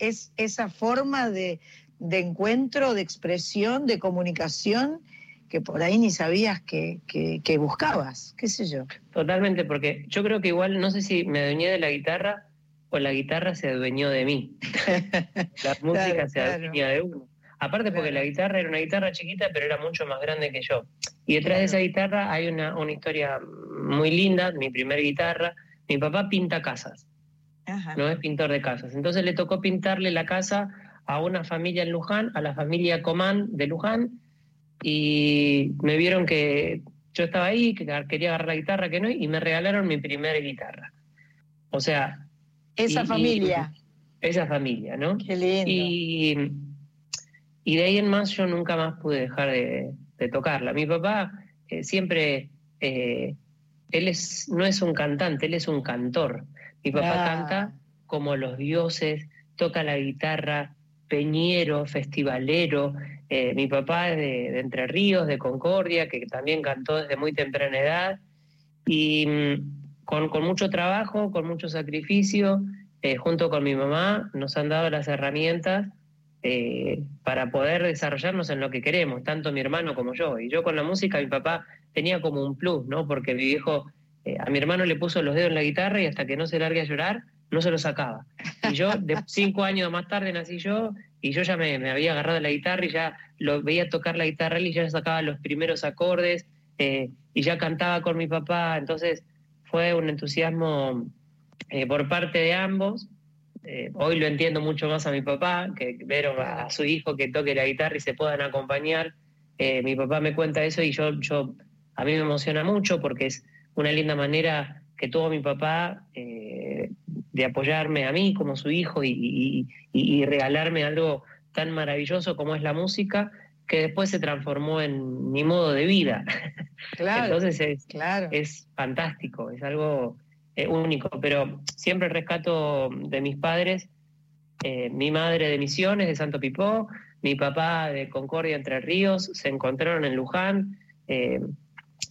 es, esa forma de, de encuentro, de expresión, de comunicación que por ahí ni sabías que, que- que buscabas, qué sé yo. Totalmente, porque yo creo que igual, no sé si me adueñé de la guitarra o la guitarra se adueñó de mí. La música se claro. adueña de uno. Aparte porque Claro. la guitarra era una guitarra chiquita, pero era mucho más grande que yo. Y detrás de esa guitarra hay una, una historia muy linda, mi primer guitarra. Mi papá pinta casas, Ajá. no es pintor de casas. Entonces le tocó pintarle la casa a una familia en Luján, a la familia Comán de Luján, y me vieron que yo estaba ahí, que quería agarrar la guitarra, que no, y me regalaron mi primera guitarra. O sea, Esa y- y- familia, esa familia, ¿no? qué lindo. Y, y de ahí en más yo nunca más pude dejar de, de tocarla. Mi papá eh, siempre, eh, él es, no es un cantante, él es un cantor. Mi papá Ah. canta como los dioses, toca la guitarra, peñero, festivalero. Eh, mi papá es de, de Entre Ríos, de Concordia, que también cantó desde muy temprana edad. Y mm, con, con mucho trabajo, con mucho sacrificio, eh, junto con mi mamá, nos han dado las herramientas eh, para poder desarrollarnos en lo que queremos, tanto mi hermano como yo. Y yo con la música, mi papá tenía como un plus, ¿no? Porque mi viejo, eh, a mi hermano le puso los dedos en la guitarra y hasta que no se largue a llorar, no se lo sacaba. Y yo, de cinco años más tarde nací yo, y yo ya me, me había agarrado la guitarra y ya lo veía tocar la guitarra y ya sacaba los primeros acordes, eh, y ya cantaba con mi papá. Entonces fue un entusiasmo eh, por parte de ambos. Eh, hoy lo entiendo mucho más a mi papá, que ver a, a su hijo que toque la guitarra y se puedan acompañar. Eh, mi papá me cuenta eso y yo, yo, a mí me emociona mucho porque es una linda manera que tuvo mi papá eh, de apoyarme a mí como su hijo y, y- y- y regalarme algo tan maravilloso como es la música, que después se transformó en mi modo de vida. Claro, Entonces es, claro. es fantástico, es algo eh, único, pero siempre rescato de mis padres, eh, mi madre de Misiones, de Santo Pipó, mi papá de Concordia Entre Ríos, se encontraron en Luján,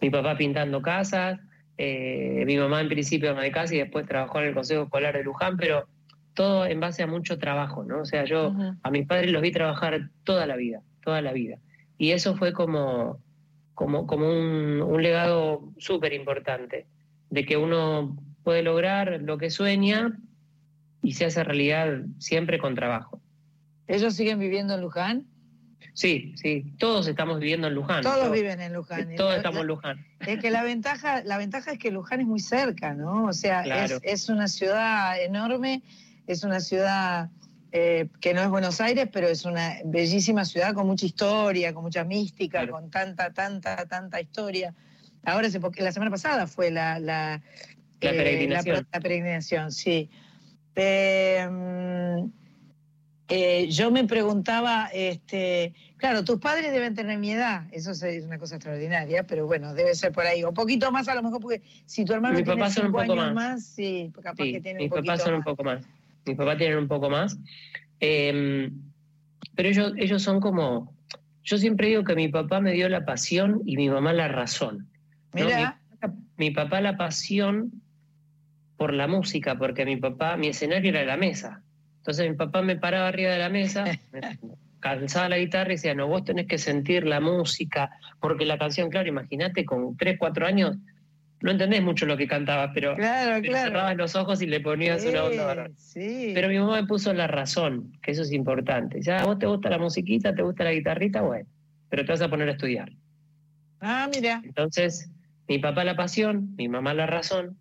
mi papá pintando casas, eh, mi mamá en principio ama de casa y después trabajó en el Consejo Escolar de Luján, pero todo en base a mucho trabajo, ¿no? O sea, yo a mis padres los vi trabajar toda la vida, toda la vida. Y eso fue como, como, como un, un legado súper importante, de que uno puede lograr lo que sueña y se hace realidad siempre con trabajo. ¿Ellos siguen viviendo en Luján? Sí, sí, todos estamos viviendo en Luján. Todos viven en Luján. Todos estamos en Luján. Es que la ventaja, la ventaja es que Luján es muy cerca, ¿no? O sea, es, es, una ciudad enorme, es una ciudad eh, que no es Buenos Aires, pero es una bellísima ciudad con mucha historia, con mucha mística, con tanta, tanta, tanta historia. Ahora, la semana pasada fue la, la, la, peregrinación. la peregrinación, sí. Eh, eh, yo me preguntaba, este, claro, tus padres deben tener mi edad, eso es una cosa extraordinaria, pero bueno, debe ser por ahí, un poquito más a lo mejor, porque si tu hermano tiene cinco años más. sí, capaz que tiene un poquito papás son un poco más. Mis papás tienen un poco más. Em, pero ellos, ellos son como, yo siempre digo que mi papá me dio la pasión y mi mamá la razón. Mira. Mi, papá la pasión por la música, porque mi papá, mi escenario era la mesa. Entonces mi papá me paraba arriba de la mesa, cansaba la guitarra y decía, no, vos tenés que sentir la música, porque la canción, claro, imagínate, con 3, 4 años, no entendés mucho lo que cantaba, pero claro, cerrabas los ojos y le ponías una onda. Sí. Pero mi mamá me puso la razón, que eso es importante. Ya, vos te gusta la musiquita, te gusta la guitarrita, bueno, pero te vas a poner a estudiar. Ah, mira. Entonces, mi papá la pasión, mi mamá la razón,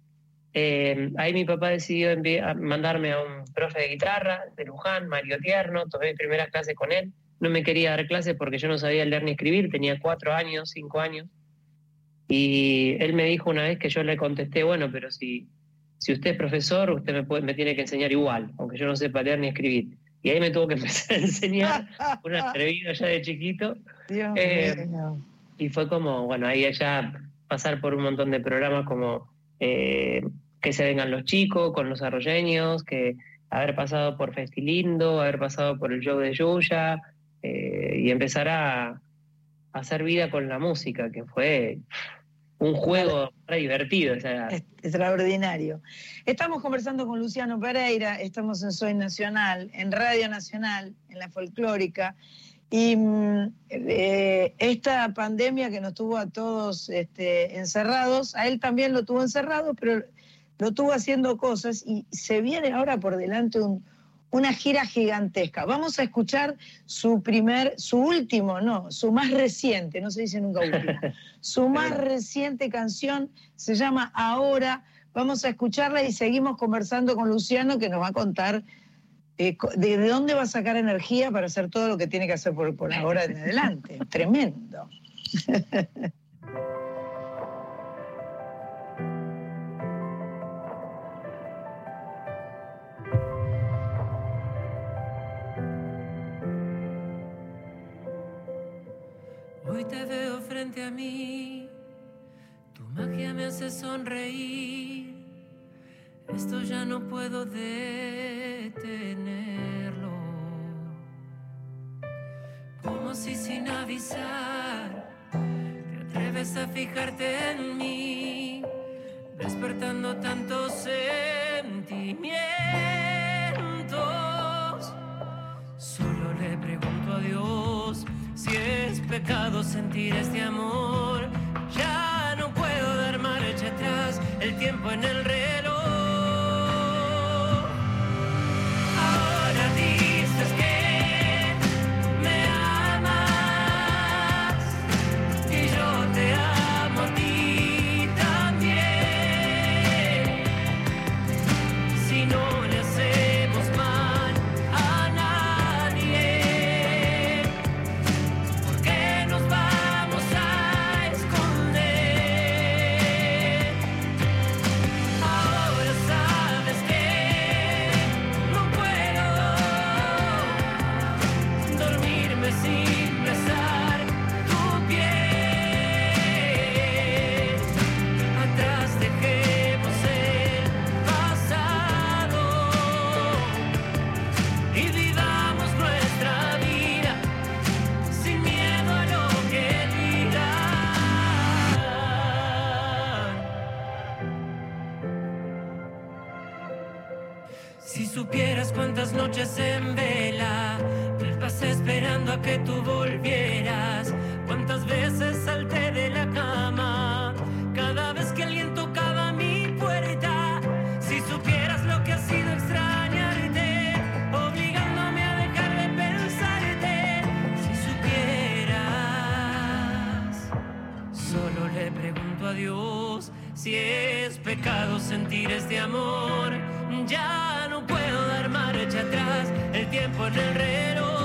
eh, ahí mi papá decidió mandarme a un profe de guitarra de Luján, Mario Tierno, tomé mi primera clase con él. No me quería dar clases porque yo no sabía leer ni escribir, tenía cuatro años, cinco años. Y él me dijo una vez que yo le contesté, bueno, pero si, si usted es profesor, usted me, puede, me tiene que enseñar igual, aunque yo no sepa leer ni escribir. Y ahí me tuvo que empezar a enseñar, un atrevido ya de chiquito. Eh, y fue como, bueno, ahí ya pasar por un montón de programas como eh, que se vengan los chicos con los arroyeños, que haber pasado por Festilindo, haber pasado por el show de Yuya eh, y empezar a, hacer vida con la música, que fue un juego divertido. Extraordinario. Estamos conversando con Luciano Pereira, estamos en Soy Nacional, en Radio Nacional, en la folclórica. Y mm, eh, esta pandemia que nos tuvo a todos este, encerrados, a él también lo tuvo encerrado, pero lo tuvo haciendo cosas y se viene ahora por delante una gira gigantesca. Vamos a escuchar su primer, su último, no, su más reciente, no se dice nunca último, su más reciente canción se llama Ahora. Vamos a escucharla y seguimos conversando con Luciano que nos va a contar eh, ¿de, dónde va a sacar energía para hacer todo lo que tiene que hacer por, por ahora en adelante? Tremendo. Hoy te veo frente a mí, tu magia me hace sonreír esto ya no puedo detenerlo. Como si sin avisar te atreves a fijarte en mí, despertando tantos sentimientos. Solo le pregunto a Dios si es pecado sentir este amor. Ya no puedo dar marcha atrás, el tiempo en el reloj. Noches en vela me pasé esperando a que tú volvieras, cuántas veces salté de la cama, cada vez que alguien tocaba mi puerta. Si supieras lo que ha sido extrañarte, obligándome a dejar de pensarte. Si supieras, solo le pregunto a Dios si es pecado sentir este amor. Ya el tiempo en el reloj.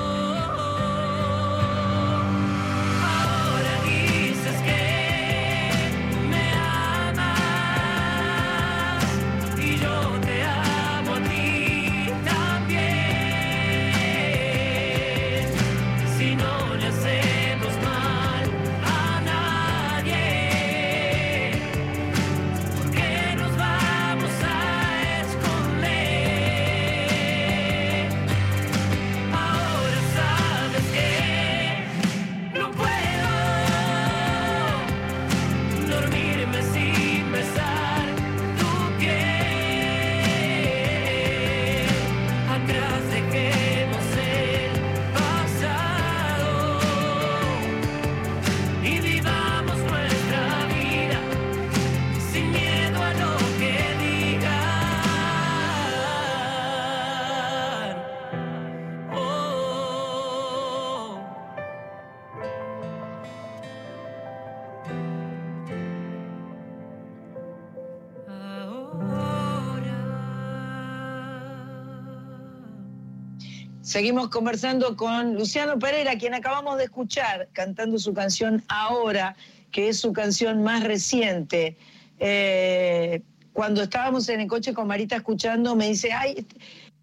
Seguimos conversando con Luciano Pereira, quien acabamos de escuchar cantando su canción Ahora, que es su canción más reciente. Eh, cuando estábamos en el coche con Marita escuchando, me dice, ay,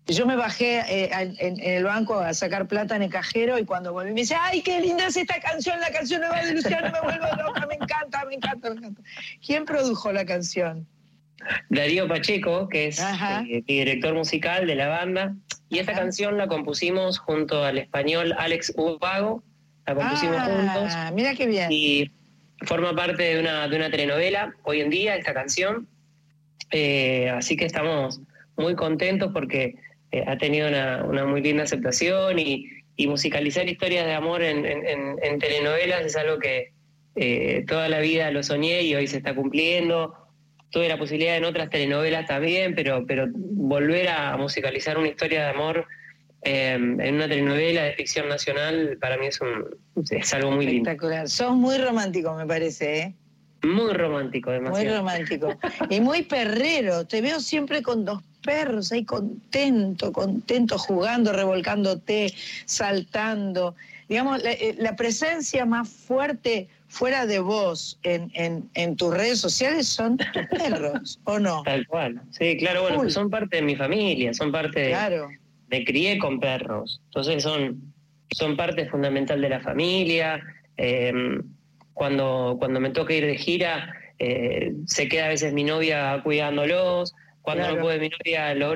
yo me bajé eh, en el banco a sacar plata en el cajero y cuando volví me dice, ay, qué linda es esta canción, la canción nueva de Luciano, me vuelvo loca, me encanta, me encanta, me encanta. ¿Quién produjo la canción? Darío Pacheco, que es eh, director musical de la banda. Y esta canción la compusimos junto al español Alex Ubago. La compusimos Ah, juntos. Mira qué bien. Y forma parte de una, de una telenovela hoy en día, esta canción. Eh, así que estamos muy contentos porque eh, ha tenido una, una muy linda aceptación y, y musicalizar historias de amor en, en- en- en telenovelas es algo que toda la vida lo soñé y hoy se está cumpliendo. Tuve la posibilidad en otras telenovelas también, pero, pero volver a musicalizar una historia de amor eh, en una telenovela de ficción nacional para mí es, un, es algo muy lindo. Espectacular. Sos muy romántico, me parece, ¿eh? Muy romántico, Muy demasiado. romántico. Y muy perrero. Te veo siempre con dos perros ahí contento, contento, jugando, revolcándote, saltando. Digamos, la, eh, la presencia más fuerte fuera de vos en, en- en tus redes sociales son tus perros, ¿o no? Tal cual. Sí, claro, bueno, son parte de mi familia, son parte de... Claro. Me crié con perros, entonces son, son parte fundamental de la familia. Eh, cuando, cuando me toca ir de gira, eh, se queda a veces mi novia cuidándolos. Cuando Claro. no puede mi novia, lo-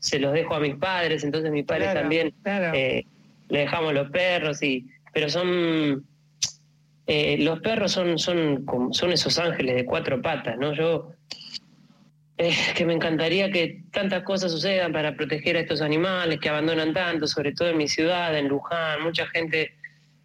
se los dejo a mis padres, entonces mis padres Claro, también claro. eh, le dejamos los perros. y Pero son... eh, los perros son, son, son esos ángeles de cuatro patas, ¿no? Yo es que me encantaría que tantas cosas sucedan para proteger a estos animales que abandonan tanto, sobre todo en mi ciudad, en Luján. Mucha gente,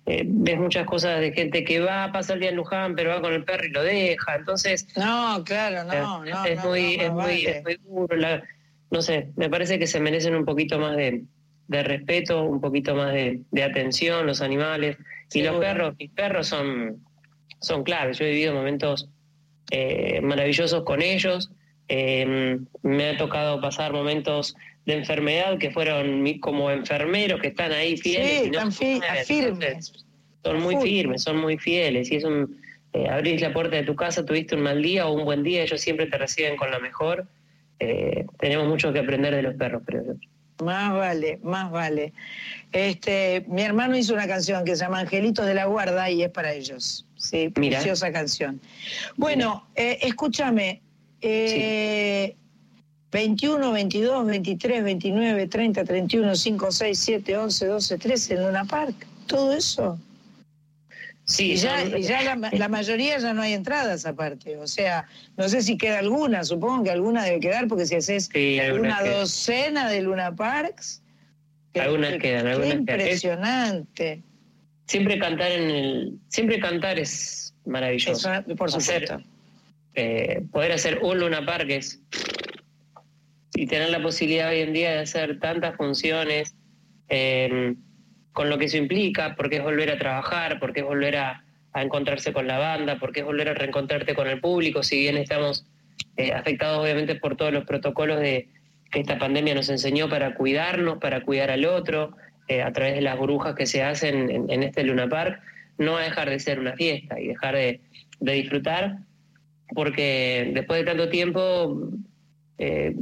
eh, ves muchas cosas de gente que va a pasar el día en Luján, pero va con el perro y lo deja. Entonces, No, claro, no, eh, no. es, no, muy, no, es, muy, es muy duro. la- no sé, me parece que se merecen un poquito más de, de respeto, un poquito más de, de atención los animales. Y los perros, mis perros son, son claves. Yo he vivido momentos eh, maravillosos con ellos. Eh, me ha tocado pasar momentos de enfermedad que fueron mi- como enfermeros que están ahí fieles. Sí, no fi- firmes. Entonces, son muy firmes, son muy fieles. Y es un. eh, abrís la puerta de tu casa, tuviste un mal día o un buen día, ellos siempre te reciben con la mejor. Eh, tenemos mucho que aprender de los perros, creo yo. Más vale, más vale. Este, mi hermano hizo una canción que se llama Angelitos de la Guarda y es para ellos. Sí, Mira. preciosa canción. Bueno, eh, escúchame. eh, 21, 22, 23, 29, 30, 31, 5, 6, 7, 11, 12, 13 en Luna Park. Todo eso. Sí, ya, son- y ya la, la mayoría ya no hay entradas aparte. O sea, no sé si queda alguna, supongo que alguna debe quedar, porque si haces Sí, una docena de Luna Parks. que- Algunas que- quedan, qué algunas quedan. Es- impresionante. siempre cantar en el, siempre cantar es maravilloso. Por Hacer, supuesto. eh, poder hacer un Luna Park es y tener la posibilidad hoy en día de hacer tantas funciones eh, con lo que eso implica, porque es volver a trabajar, porque es volver a, a encontrarse con la banda, porque es volver a reencontrarte con el público, si bien estamos eh, afectados obviamente por todos los protocolos de que esta pandemia nos enseñó para cuidarnos, para cuidar al otro, eh, a través de las burbujas que se hacen en, en este Luna Park, no va a dejar de ser una fiesta y dejar de, de disfrutar, porque después de tanto tiempo eh,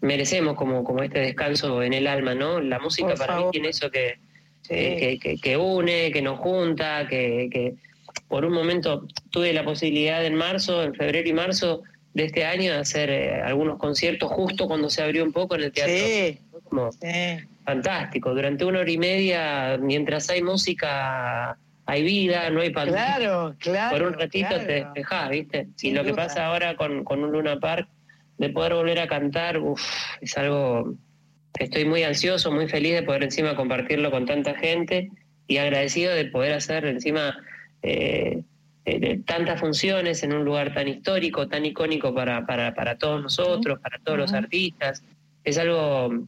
merecemos como, como este descanso en el alma, ¿no? La música Por para favor. mí tiene eso que, Sí. que, que- que une, que nos junta, que, que por un momento tuve la posibilidad en marzo, en febrero y marzo de este año de hacer eh, algunos conciertos justo cuando se abrió un poco en el teatro. Sí, como sí. fantástico. Durante una hora y media, mientras hay música, hay vida, no hay pandemia. Claro, claro. Por un ratito claro. te despejás, ¿viste? Sin y lo que pasa ahora con, con un Luna Park, de poder volver a cantar, uf, es algo estoy muy ansioso, muy feliz de poder encima compartirlo con tanta gente y agradecido de poder hacer encima eh, eh, de tantas funciones en un lugar tan histórico, tan icónico para, para, para todos nosotros, para todos los artistas. Es algo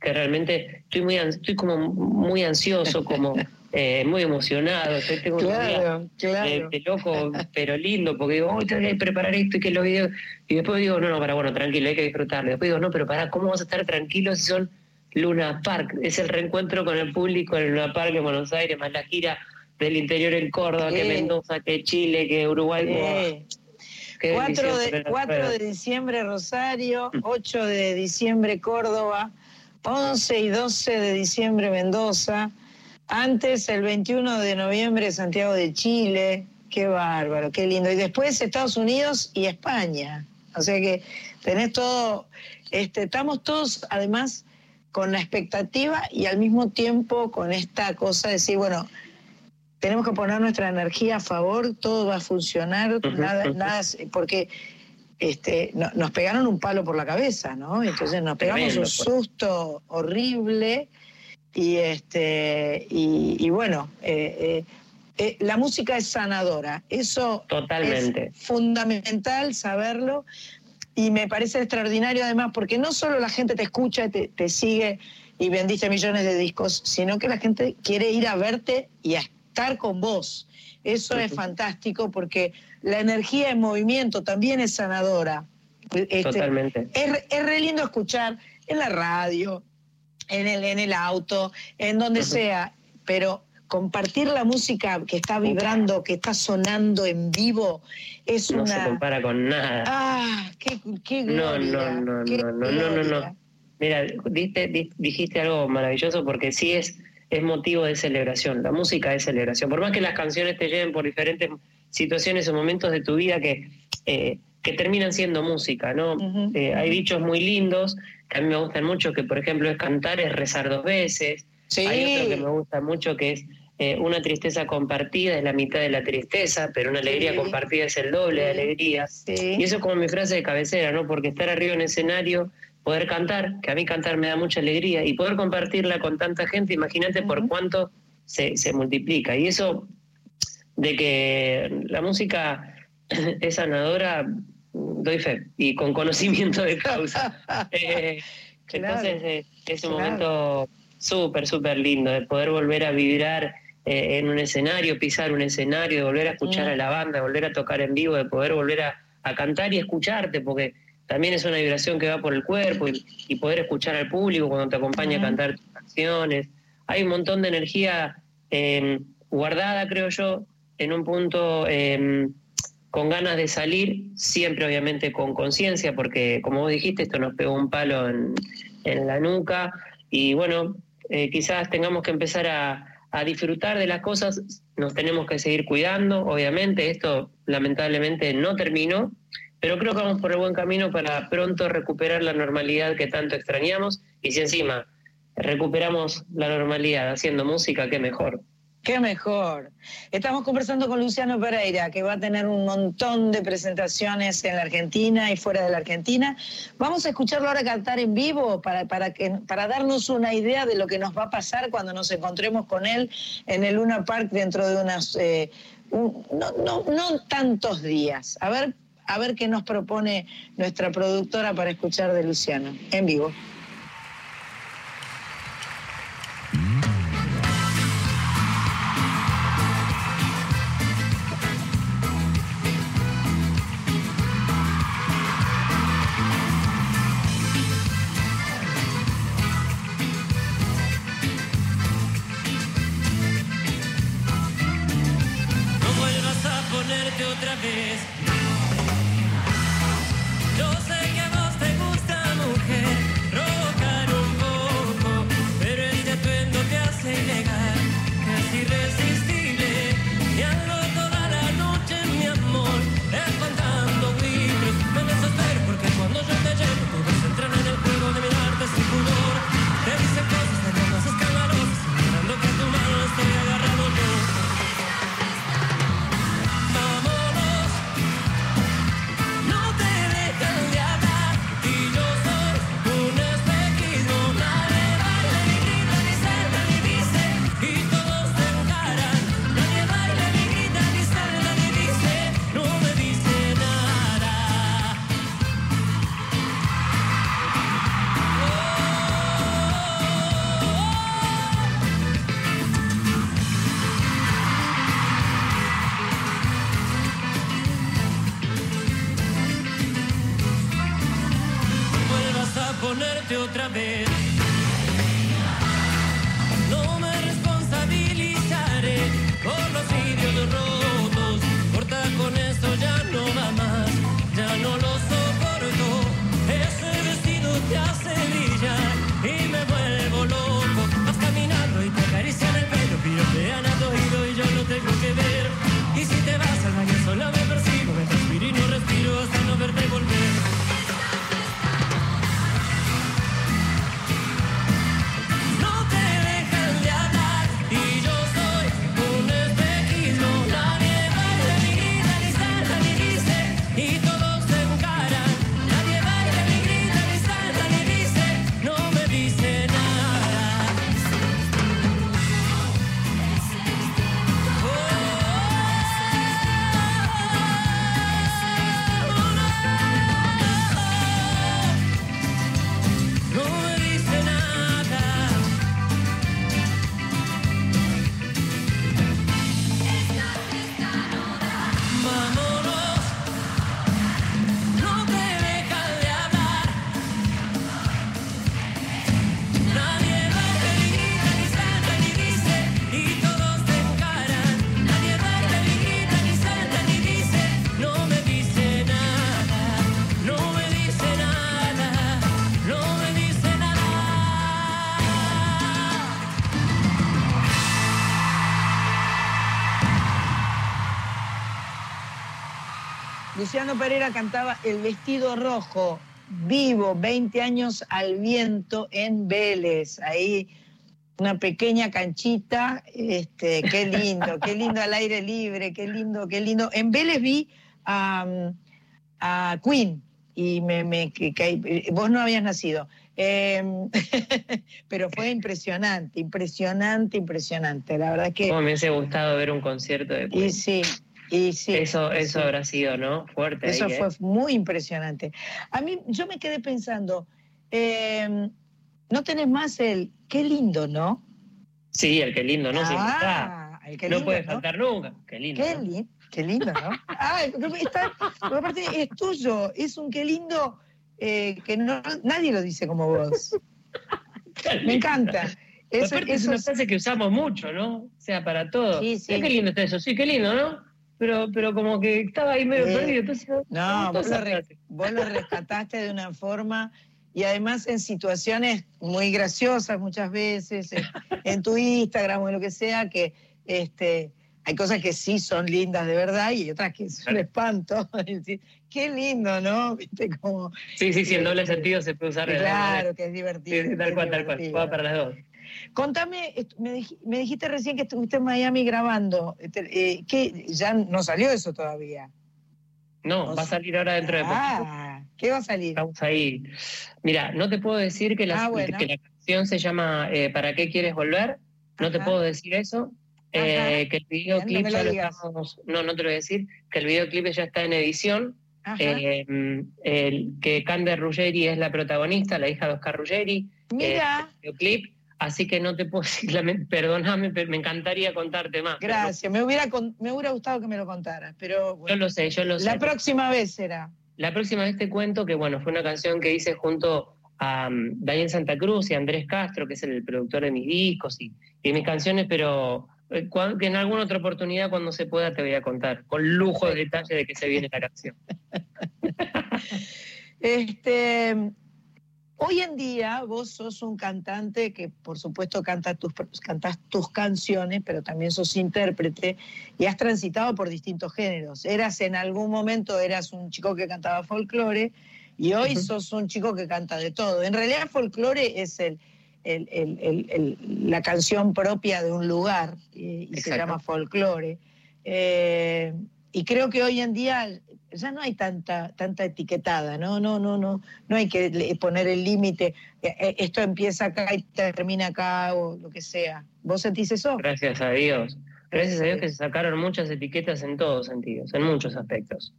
que realmente estoy muy estoy como muy ansioso, como eh, muy emocionado. Yo tengo unos días Claro, claro. de, de loco, pero lindo, porque digo, hoy tengo que preparar esto y que los videos. Y después digo, no, no, para, bueno, tranquilo, hay que disfrutarlo. Después digo, no, pero para, ¿cómo vas a estar tranquilo si son Luna Park? Es el reencuentro con el público en Luna Park en Buenos Aires, más la gira del interior en Córdoba, que. Mendoza, que Chile, que Uruguay. Qué 4 bendición de, tener 4 ruedas. de diciembre Rosario, 8 de diciembre Córdoba, 11 y 12 de diciembre Mendoza, antes el 21 de noviembre Santiago de Chile, qué bárbaro, qué lindo. Y después Estados Unidos y España. O sea que tenés todo, este, estamos todos además con la expectativa y al mismo tiempo con esta cosa de decir, bueno, tenemos que poner nuestra energía a favor, todo va a funcionar, nada, nada, porque este, no- nos pegaron un palo por la cabeza, ¿no? Entonces nos pegamos Tremendo un fue. susto horrible y este y, y bueno, eh, eh, eh, la música es sanadora, eso Totalmente. es fundamental saberlo y me parece extraordinario además porque no solo la gente te escucha, te, te sigue y vendiste millones de discos, sino que la gente quiere ir a verte y a estar con vos. Eso es fantástico porque la energía en movimiento también es sanadora. Este, Totalmente. es, es re lindo escuchar en la radio, en el, en el auto, en donde sea, pero compartir la música que está vibrando, que está sonando en vivo, es No se una... compara con nada. ¡Ah! ¡Qué, qué No, gloria! no, no, no, no, no, no, no. Mira, diste- di- dijiste algo maravilloso porque sí es, es motivo de celebración. La música es celebración. Por más que las canciones te lleven por diferentes situaciones o momentos de tu vida que, eh, que terminan siendo música, ¿no? Eh, hay dichos muy lindos que a mí me gustan mucho, que por ejemplo es cantar es rezar dos veces. Sí. Hay otro que me gusta mucho que es eh, una tristeza compartida es la mitad de la tristeza, pero una alegría Sí. compartida es el doble de alegría. Sí. Y eso es como mi frase de cabecera, ¿no? Porque estar arriba en escenario, poder cantar, que a mí cantar me da mucha alegría, y poder compartirla con tanta gente, imagínate por cuánto se, se multiplica. Y eso de que la música es sanadora, doy fe, y con conocimiento de causa. Eh, Claro, entonces eh, es un claro. momento súper, súper lindo de poder volver a vibrar eh, en un escenario, pisar un escenario, de volver a escuchar Mm. a la banda, de volver a tocar en vivo, de poder volver a, a cantar y escucharte, porque también es una vibración que va por el cuerpo y, y poder escuchar al público cuando te acompaña a cantar tus canciones. Hay un montón de energía eh, guardada, creo yo, en un punto eh, con ganas de salir, siempre obviamente con conciencia, porque como vos dijiste, esto nos pegó un palo en, en la nuca. Y bueno, eh, quizás tengamos que empezar a, a disfrutar de las cosas, nos tenemos que seguir cuidando, obviamente, esto lamentablemente no terminó, pero creo que vamos por el buen camino para pronto recuperar la normalidad que tanto extrañamos. Y si encima recuperamos la normalidad haciendo música, qué mejor. Qué mejor. Estamos conversando con Luciano Pereira, que va a tener un montón de presentaciones en la Argentina y fuera de la Argentina. Vamos a escucharlo ahora cantar en vivo para, para, que, para darnos una idea de lo que nos va a pasar cuando nos encontremos con él en el Luna Park dentro de unas, eh, no, no, no tantos días. A ver, a ver qué nos propone nuestra productora para escuchar de Luciano en vivo. No ponerte otra Luciano Pereira cantaba El vestido rojo, vivo, 20 años al viento en Vélez. Ahí una pequeña canchita, este, qué lindo, qué lindo al aire libre, qué lindo, qué lindo. En Vélez vi a, a Queen y me, me que- que- vos no habías nacido. Eh, pero fue impresionante, impresionante, impresionante. La verdad que Como me hubiese gustado ver un concierto de y Queen. sí, y sí. Eso, eso sí. habrá sido, ¿no? Fuerte. Eso ahí, ¿eh? fue muy impresionante. A mí, yo me quedé pensando, eh, no tenés más el, qué lindo, ¿no? Sí, el que lindo, ¿no? Sí, Ah, el qué no puede ¿no? faltar nunca. Qué lindo. Qué, ¿no? li- qué lindo, ¿no? Está- porque aparte es tuyo, es un qué lindo eh, que no, nadie lo dice como vos. Me encanta. Eso, es una frase que usamos mucho, ¿no? O sea, para todo. Sí, sí. Qué lindo está eso, sí, qué lindo, ¿no? Pero, pero como que estaba ahí medio Eh, perdido. Entonces, No, vos lo, vos rescataste de una forma y además en situaciones muy graciosas muchas veces, en, en tu Instagram o en lo que sea, que este, hay cosas que sí son lindas de verdad y otras que son espanto. Qué lindo, ¿no? Viste como... Sí, sí, sí, doble Este, sentido se puede usar. Claro, que es divertido. Sí, tal cual, tal cual. Va para las dos. Contame, est- me, dij- me dijiste recién que estuviste en Miami grabando. Este, eh, ¿qué? Ya no salió eso todavía. No, va a salir ahora dentro de poquito. Ah, ¿qué va a salir? Estamos ahí. Mira, no te puedo decir que la, Ah, bueno. que la canción se llama eh, ¿Para qué quieres volver? No te puedo decir eso. Eh, que el videoclip ya lo estamos. No, no te lo voy a decir. Que el videoclip ya está en edición. Eh, el, que Cande Ruggeri es la protagonista, la hija de Oscar Ruggeri. Mira, el videoclip. Así que no te puedo decir, perdóname, pero me encantaría contarte más. pero gracias. Me hubiera, me hubiera gustado que me lo contaras, pero Yo lo sé, yo lo sé. la próxima vez será. La próxima vez te cuento que, bueno, fue una canción que hice junto a um, Daniel Santa Cruz y Andrés Castro, que es el productor de mis discos y, y mis canciones, pero eh, que en alguna otra oportunidad, cuando se pueda, te voy a contar, con lujo de detalle de que se viene la canción. Este, hoy en día vos sos un cantante que por supuesto canta tus, cantas tus canciones, pero también sos intérprete y has transitado por distintos géneros. Eras en algún momento, eras un chico que cantaba folclore y hoy sos un chico que canta de todo. En realidad folclore es el, la canción propia de un lugar eh, y se llama folclore. Eh, y creo que hoy en día ya no hay tanta, tanta etiquetada, ¿no? No, no, no, no hay que poner el límite, eh, eh, esto empieza acá y termina acá o lo que sea. ¿Vos sentís eso? Gracias a Dios. Gracias a Dios que se sacaron muchas etiquetas en todos sentidos, en muchos aspectos.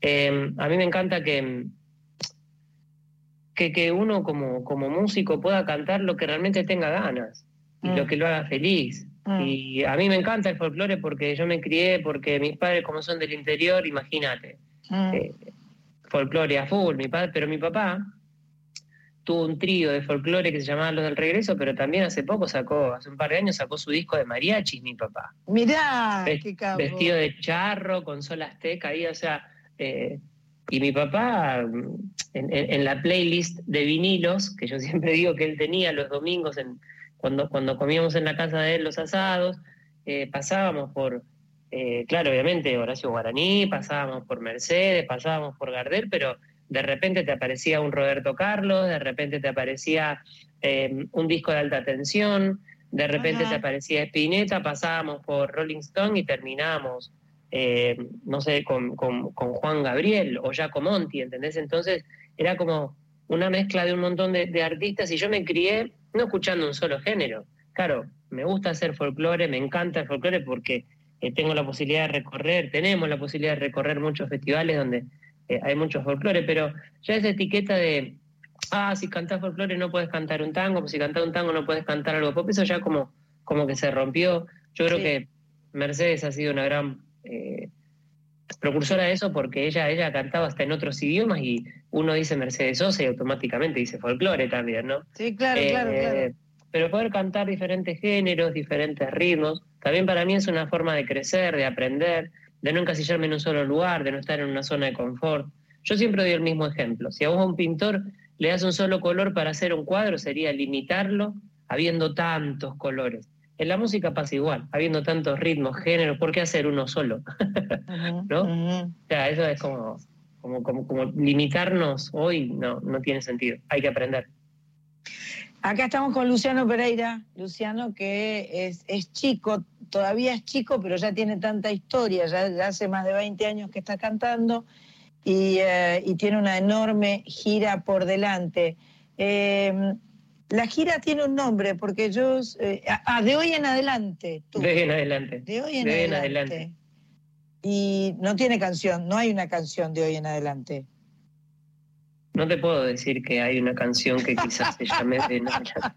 Eh, a mí me encanta que, que, que uno como, como músico pueda cantar lo que realmente tenga ganas y Mm. lo que lo haga feliz. Mm. Y a mí me encanta el folclore porque yo me crié, porque mis padres como son del interior, imagínate, Mm. eh, folclore a full, mi padre, pero mi papá tuvo un trío de folclore que se llamaba Los del Regreso, pero también hace poco sacó, hace un par de años sacó su disco de mariachis, mi papá. Mirá, Ves- qué capo. Vestido de charro, con sol azteca, ahí, o sea, eh, y mi papá, mm, en, en- en la playlist de vinilos, que yo siempre digo que él tenía los domingos, en, cuando, cuando comíamos en la casa de él los asados, eh, pasábamos por, eh, claro, obviamente, Horacio Guaraní, pasábamos por Mercedes, pasábamos por Gardel, pero de repente te aparecía un Roberto Carlos, de repente te aparecía eh, un disco de alta tensión, de repente Ajá. te aparecía Spinetta, pasábamos por Rolling Stone y terminábamos, eh, no sé, con, con- con Juan Gabriel o Jaco Monti, ¿entendés? Entonces era como una mezcla de un montón de, de artistas y yo me crié no escuchando un solo género. Claro, me gusta hacer folclore, me encanta el folclore porque eh, tengo la posibilidad de recorrer, tenemos la posibilidad de recorrer muchos festivales donde eh, hay muchos folclore, pero ya esa etiqueta de, ah, si cantás folclore no puedes cantar un tango, pues si cantás un tango no puedes cantar algo pop, eso ya como, como que se rompió. Yo creo Sí. que Mercedes ha sido una gran eh, precursora de eso porque ella, ella cantaba hasta en otros idiomas y uno dice Mercedes Sosa y automáticamente dice folclore también, ¿no? Sí, claro, claro, Eh, claro. Pero poder cantar diferentes géneros, diferentes ritmos, también para mí es una forma de crecer, de aprender, de no encasillarme en un solo lugar, de no estar en una zona de confort. Yo siempre doy el mismo ejemplo. Si a vos a un pintor le das un solo color para hacer un cuadro, sería limitarlo habiendo tantos colores. En la música pasa igual, habiendo tantos ritmos, géneros, ¿por qué hacer uno solo? ¿no? O sea, eso es como, como, como, como limitarnos hoy, no, no tiene sentido. Hay que aprender. Acá estamos con Luciano Pereira, Luciano que es, es chico, todavía es chico, pero ya tiene tanta historia, ya, ya hace más de 20 años que está cantando y, eh, y tiene una enorme gira por delante. Eh, la gira tiene un nombre, porque yo, eh, ah, de hoy en adelante, tú, De hoy en adelante. de hoy en de hoy en adelante. adelante. Y no tiene canción, no hay una canción de hoy en adelante. No te puedo decir que hay una canción que quizás se llame de Nacha.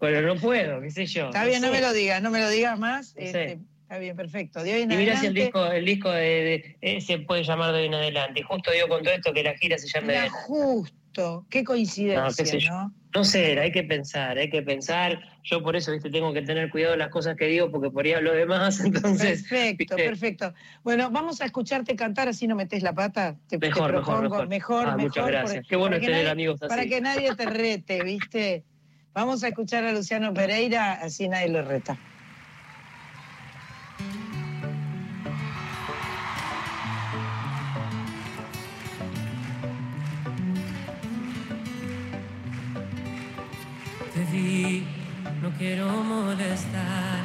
Pero no puedo, qué sé yo. Está bien, no sé. me lo digas, no me lo digas más. No este, está bien, perfecto. De hoy en Y mira si el adelante. disco, el disco de, de- eh, se puede llamar de hoy en adelante. Y justo dio con todo esto que la gira se llame de justo, qué coincidencia, No, qué sé yo. ¿no? No sé, hay que pensar, hay que pensar. Yo por eso, viste, tengo que tener cuidado de las cosas que digo, porque por ahí hablo de más, entonces. Perfecto, viste. perfecto. Bueno, vamos a escucharte cantar, así no metes la pata. Te, Mejor, mejor, propongo, mejor. mejor, Ah, mejor, muchas gracias. Qué bueno tener nadie- amigos así. Para que nadie te rete, ¿viste? Vamos a escuchar a Luciano Pereira, así nadie lo reta. No quiero molestar,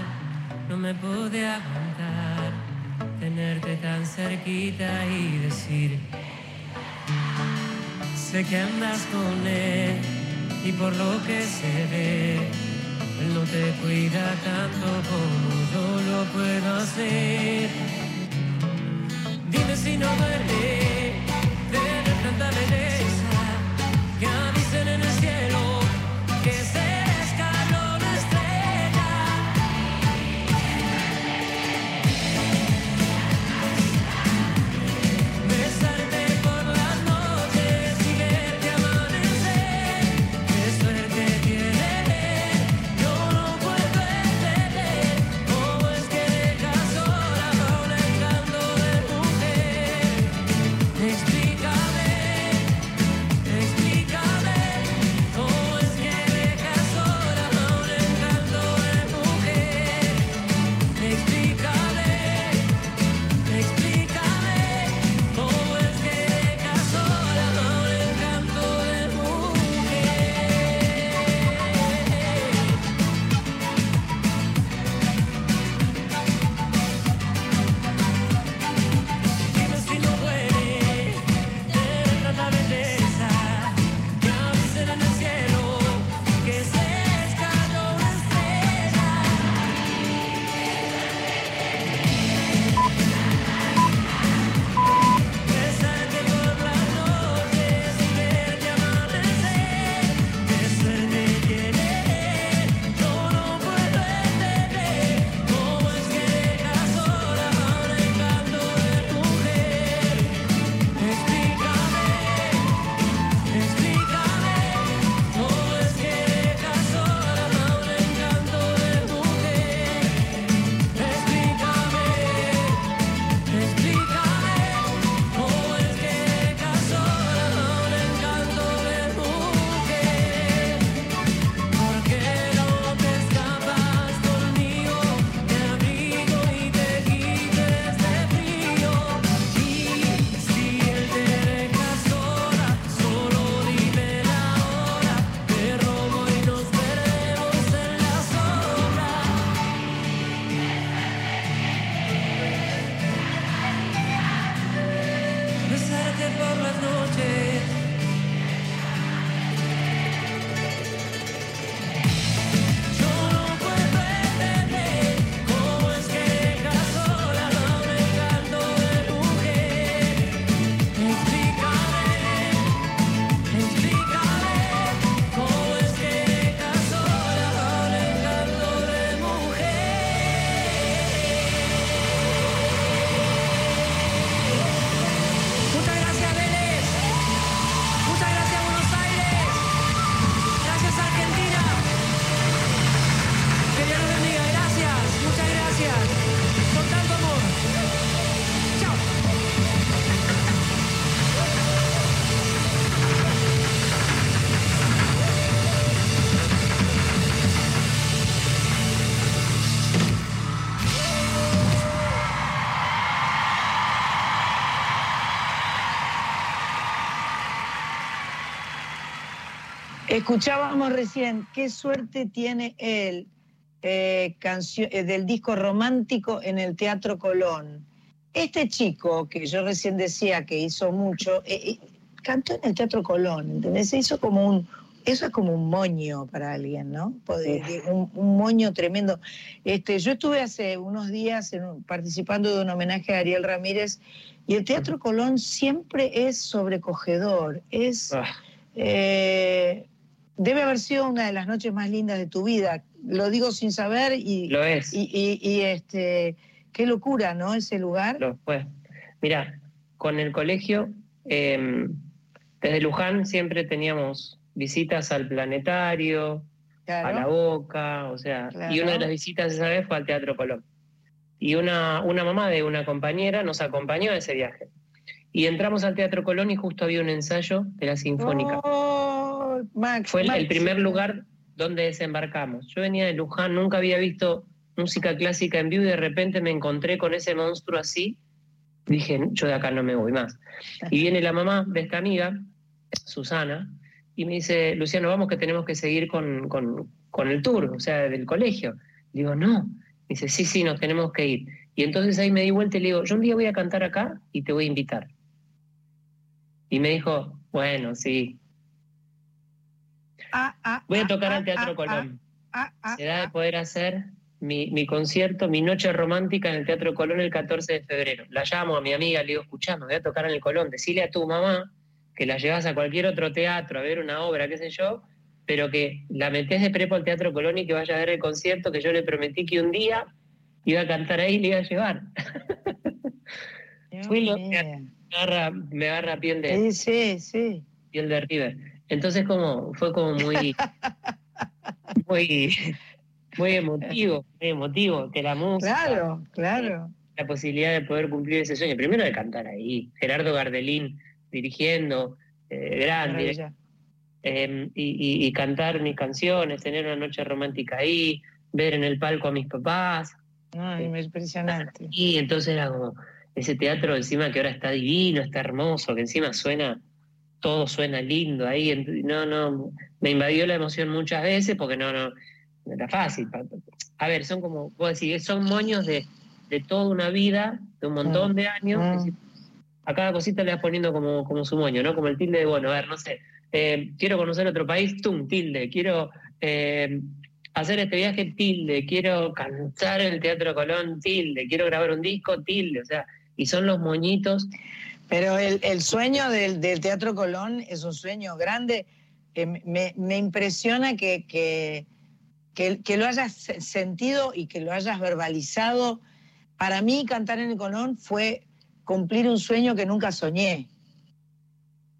no me pude aguantar, tenerte tan cerquita y decir, sé que andas con él y por lo que se ve, él no te cuida tanto como yo lo puedo hacer. Dime si no duele tener tanta belleza que avisen en el cielo Escuchábamos recién, qué suerte tiene él eh, eh, del disco romántico en el Teatro Colón. Este chico, que yo recién decía que hizo mucho, eh, cantó en el Teatro Colón, ¿entendés? Se hizo como un, eso es como un moño para alguien, ¿no? Un, un moño tremendo. Este, yo estuve hace unos días en un- participando de un homenaje a Ariel Ramírez y el Teatro Colón siempre es sobrecogedor, es... eh, debe haber sido una de las noches más lindas de tu vida. Lo digo sin saber y, Lo es. y, y- y, este, qué locura, ¿no? Ese lugar. Lo fue. Mira, con el colegio, eh, desde Luján siempre teníamos visitas al planetario, a la boca, o sea, Claro. y una de las visitas esa vez fue al Teatro Colón. Y una, una mamá de una compañera nos acompañó a ese viaje. Y entramos al Teatro Colón y justo había un ensayo de la Sinfónica. Oh, Max, Fue el, primer lugar donde desembarcamos. Yo venía de Luján, nunca había visto música clásica en vivo y de repente me encontré con ese monstruo así. Dije, yo de acá no me voy más. Y viene la mamá de esta amiga, Susana, y me dice, Luciano, vamos que tenemos que seguir con, con- con el tour, o sea, del colegio. Digo, no. Dice, sí, sí, nos tenemos que ir. Y entonces ahí me di vuelta y le digo, yo un día voy a cantar acá y te voy a invitar. Y me dijo, bueno, sí. Ah, ah, Voy a ah, tocar ah, al Teatro ah, Colón. ah, ah, Será de poder hacer mi, mi concierto, mi noche romántica en el Teatro Colón el 14 de febrero. La llamo a mi amiga, le digo, escuchame, voy a tocar en el Colón. Decile a tu mamá que la llevas a cualquier otro teatro a ver una obra, qué sé yo, pero que la metés de prepo al Teatro Colón y que vaya a ver el concierto que yo le prometí que un día iba a cantar ahí y le iba a llevar. Fui lo- mío. me agarra, me agarra sí, sí. piel de River. Entonces como, fue como muy, muy, muy emotivo, muy emotivo, que la música, Claro, claro. la posibilidad de poder cumplir ese sueño. Primero de cantar ahí, Gerardo Gardelín dirigiendo, eh, gran director, Maravilla. eh, y, y- y cantar mis canciones, tener una noche romántica ahí, ver en el palco a mis papás, No, impresionante. y entonces era como ese teatro encima que ahora está divino, está hermoso, que encima suena, todo suena lindo ahí. No, no, me invadió la emoción muchas veces porque no, no, no era fácil. A ver, son como, vos decís, son moños de, de toda una vida, de un montón de años. Mm. que A cada cosita le vas poniendo como, como su moño, ¿no? Como el tilde de, bueno, a ver, no sé, eh, quiero conocer otro país, tum, tilde, quiero eh, hacer este viaje, tilde, quiero cantar en el Teatro Colón, tilde, quiero grabar un disco, tilde, o sea, y son los moñitos. Pero el, el sueño del, del Teatro Colón es un sueño grande. Eh, me, me impresiona que, que, que- que lo hayas se- sentido y que lo hayas verbalizado. Para mí, cantar en el Colón fue cumplir un sueño que nunca soñé.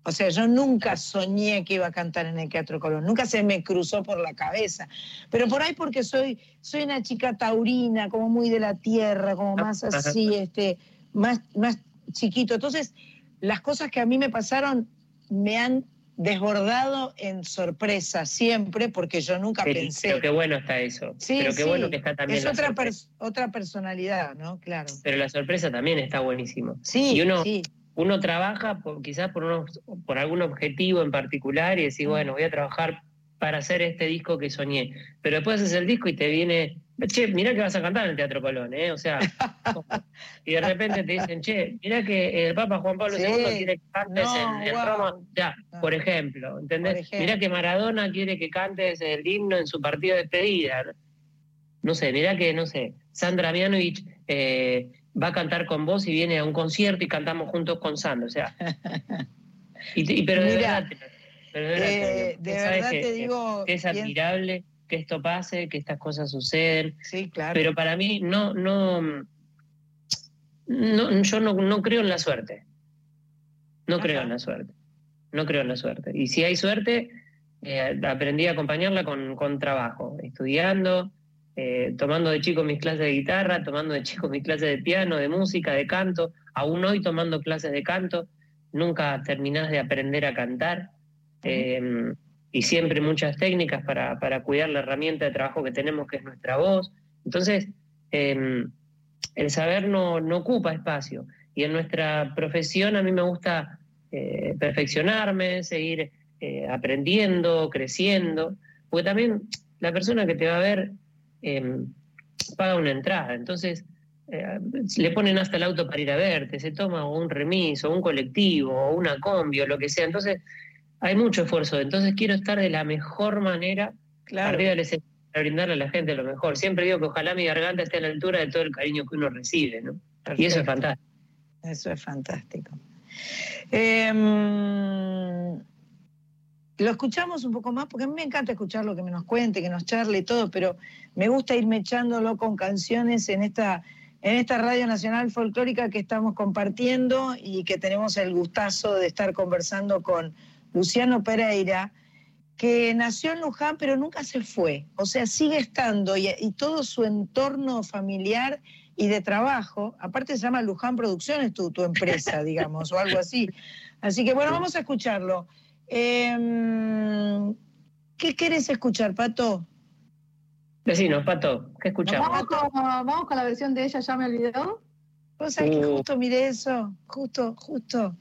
O sea, yo nunca soñé que iba a cantar en el Teatro Colón, nunca se me cruzó por la cabeza. Pero por ahí porque soy, soy una chica taurina, como muy de la tierra, como más así, este, más, más chiquito. Entonces, las cosas que a mí me pasaron me han desbordado en sorpresa siempre, porque yo nunca pensé. pero qué bueno está eso. Sí, pero qué sí, bueno que está también es la otra, pers- otra personalidad, ¿no? Claro. Pero la sorpresa también está buenísimo. Sí, y uno, sí. uno trabaja por, quizás por, unos, por algún objetivo en particular y Mm. decir, bueno, voy a trabajar para hacer este disco que soñé. Pero después haces el disco y te viene, che, mirá que vas a cantar en el Teatro Colón, ¿eh? O sea, y de repente te dicen, che, mirá que el Papa Juan Pablo Sí. II quiere que cantes No, en, en wow. Roma. Ya, por ejemplo, ¿entendés? Por ejemplo. Mirá que Maradona quiere que cantes el himno en su partido de despedida. No sé, mirá que, no sé, Sandra Mianovich eh, va a cantar con vos y viene a un concierto y cantamos juntos con Sandra. O sea, y, y- pero de verdad, pero de verdad, te eh, digo, de que sabes verdad que- te digo, que es admirable que esto pase, que estas cosas suceden. Sí, claro. Pero para mí no, no, no yo no, no creo en la suerte. No creo en la suerte. No creo en la suerte. Y si hay suerte, eh, aprendí a acompañarla con, con trabajo, estudiando, eh, tomando de chico mis clases de guitarra, tomando de chico mis clases de piano, de música, de canto, aún hoy tomando clases de canto, nunca terminás de aprender a cantar. eh, y siempre muchas técnicas para, para cuidar la herramienta de trabajo que tenemos, que es nuestra voz. Entonces, eh, el saber no, no ocupa espacio. Y en nuestra profesión a mí me gusta eh, perfeccionarme, seguir eh, aprendiendo, creciendo, porque también la persona que te va a ver eh, paga una entrada, entonces eh, le ponen hasta el auto para ir a verte, se toma un remis, o un colectivo, una combi, lo que sea, entonces hay mucho esfuerzo, entonces quiero estar de la mejor manera Claro. arriba del escenario para brindarle a la gente lo mejor. Siempre digo que ojalá mi garganta esté a la altura de todo el cariño que uno recibe, ¿no? Y eso es fantástico. Eso es fantástico. Em, lo escuchamos un poco más, porque a mí me encanta escucharlo, que me nos cuente, que nos charle y todo, pero me gusta irme echándolo con canciones en esta, en esta Radio Nacional Folclórica que estamos compartiendo y que tenemos el gustazo de estar conversando con Luciano Pereira, que nació en Luján, pero nunca se fue. O sea, sigue estando y, y todo su entorno familiar y de trabajo, aparte se llama Luján Producciones, tu, tu empresa, digamos, o algo así. Así que bueno, vamos a escucharlo. Em, ¿Qué querés escuchar, Pato? Vecinos, Pato, ¿qué escuchamos? Vamos con, vamos con la versión de ella, ya me olvidó. ¿Vos sabés que Uh. justo miré eso? Justo, justo.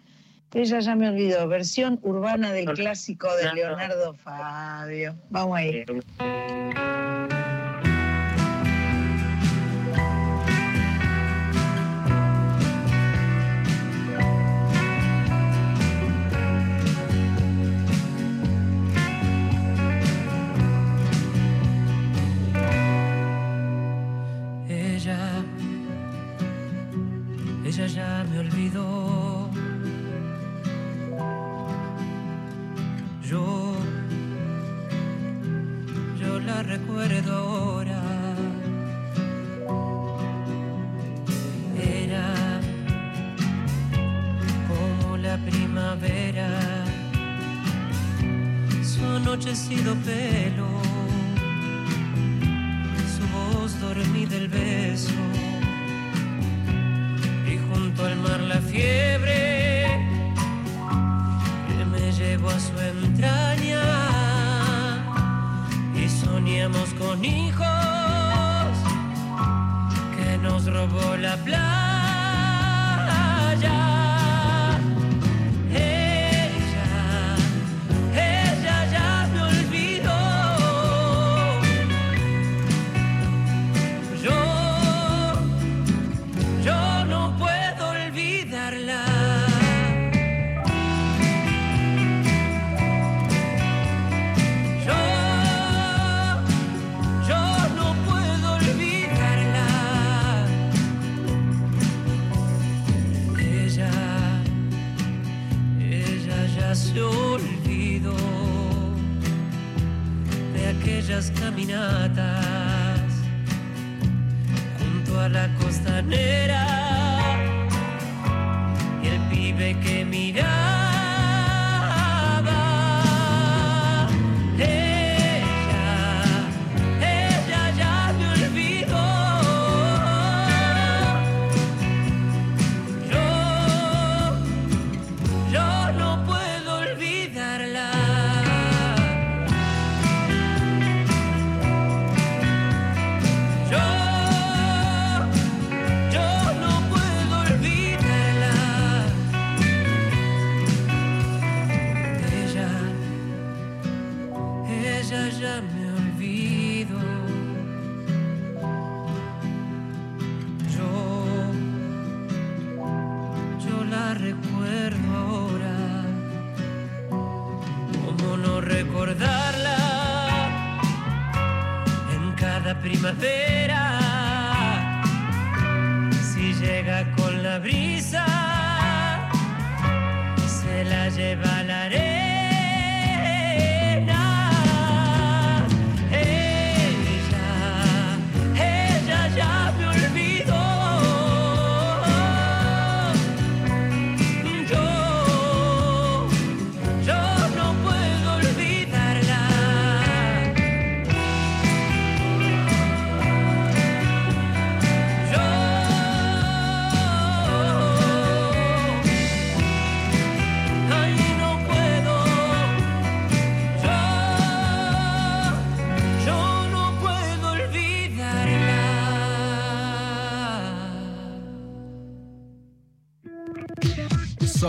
Ella ya me olvidó. Versión urbana del clásico de. Leonardo Fabio. Vamos ahí.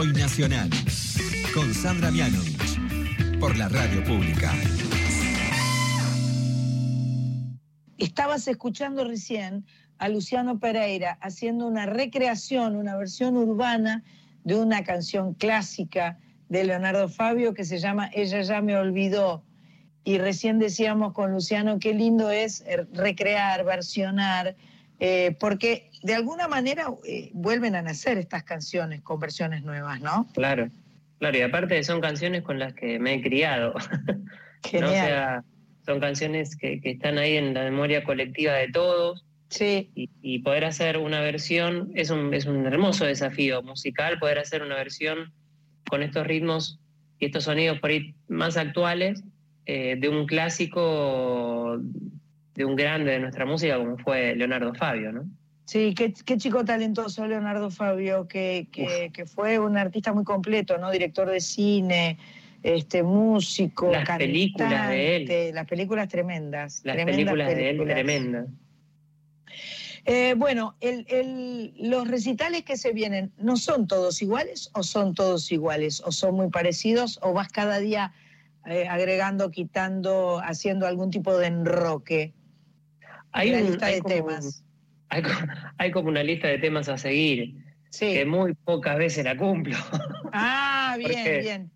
Soy Nacional. Con Sandra Mianovich. Por la radio pública. Estabas escuchando recién a Luciano Pereira haciendo una recreación, una versión urbana de una canción clásica de Leonardo Fabio que se llama Ella ya me olvidó. Y recién decíamos con Luciano qué lindo es eh, recrear, versionar, eh, porque de alguna manera eh, vuelven a nacer estas canciones con versiones nuevas, ¿no? Claro, claro, y aparte son canciones con las que me he criado. ¿no? O Genial. sea, son canciones que, que están ahí en la memoria colectiva de todos. Sí. Y, y poder hacer una versión es un, es un hermoso desafío musical, poder hacer una versión con estos ritmos y estos sonidos por ahí más actuales eh, de un clásico, de un grande de nuestra música como fue Leonardo Fabio, ¿no? Sí, qué, qué chico talentoso Leonardo Fabio, que, que, que fue un artista muy completo, ¿no? Director de cine, este, músico, Las películas de él. cantante, Las películas tremendas. Las tremendas películas, de él tremendas. Eh, bueno, el- el- los recitales que se vienen, ¿no son todos iguales o son todos iguales? ¿O son muy parecidos? ¿O vas cada día eh, agregando, quitando, haciendo algún tipo de enroque? Hay, en la un- lista hay de como, temas. Hay, hay como una lista de temas a seguir, que muy pocas veces la cumplo. Ah, bien, Porque- bien.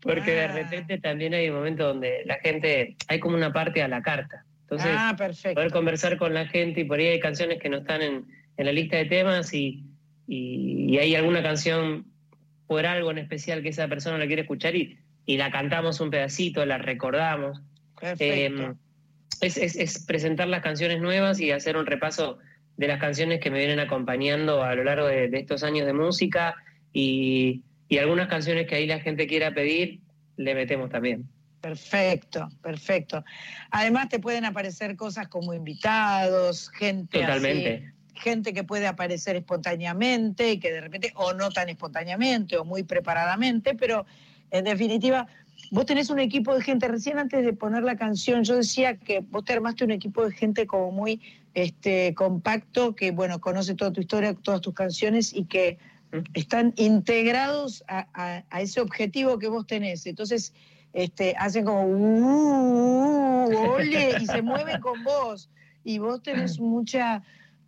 Porque de Ah. repente también hay un momento donde la gente, hay como una parte a la carta. Entonces, ah, perfecto. poder conversar con la gente y por ahí hay canciones que no están en, en la lista de temas y, y, y hay alguna canción por algo en especial que esa persona la quiere escuchar y, y la cantamos un pedacito, la recordamos. Perfecto. Eh, es, es- es presentar las canciones nuevas y hacer un repaso de las canciones que me vienen acompañando a lo largo de, de estos años de música y, y algunas canciones que ahí la gente quiera pedir, le metemos también. Perfecto, perfecto. Además te pueden aparecer cosas como invitados, gente así, Totalmente. gente que puede aparecer espontáneamente y que de repente, o no tan espontáneamente, o muy preparadamente, pero en definitiva, vos tenés un equipo de gente. Recién antes de poner la canción, yo decía que vos te armaste un equipo de gente como muy este, compacto, que bueno, conoce toda tu historia, todas tus canciones y que están integrados a, a- a ese objetivo que vos tenés. Entonces, este, hacen como "Uh, uh, ole", y se mueven con vos. Y vos tenés mucha,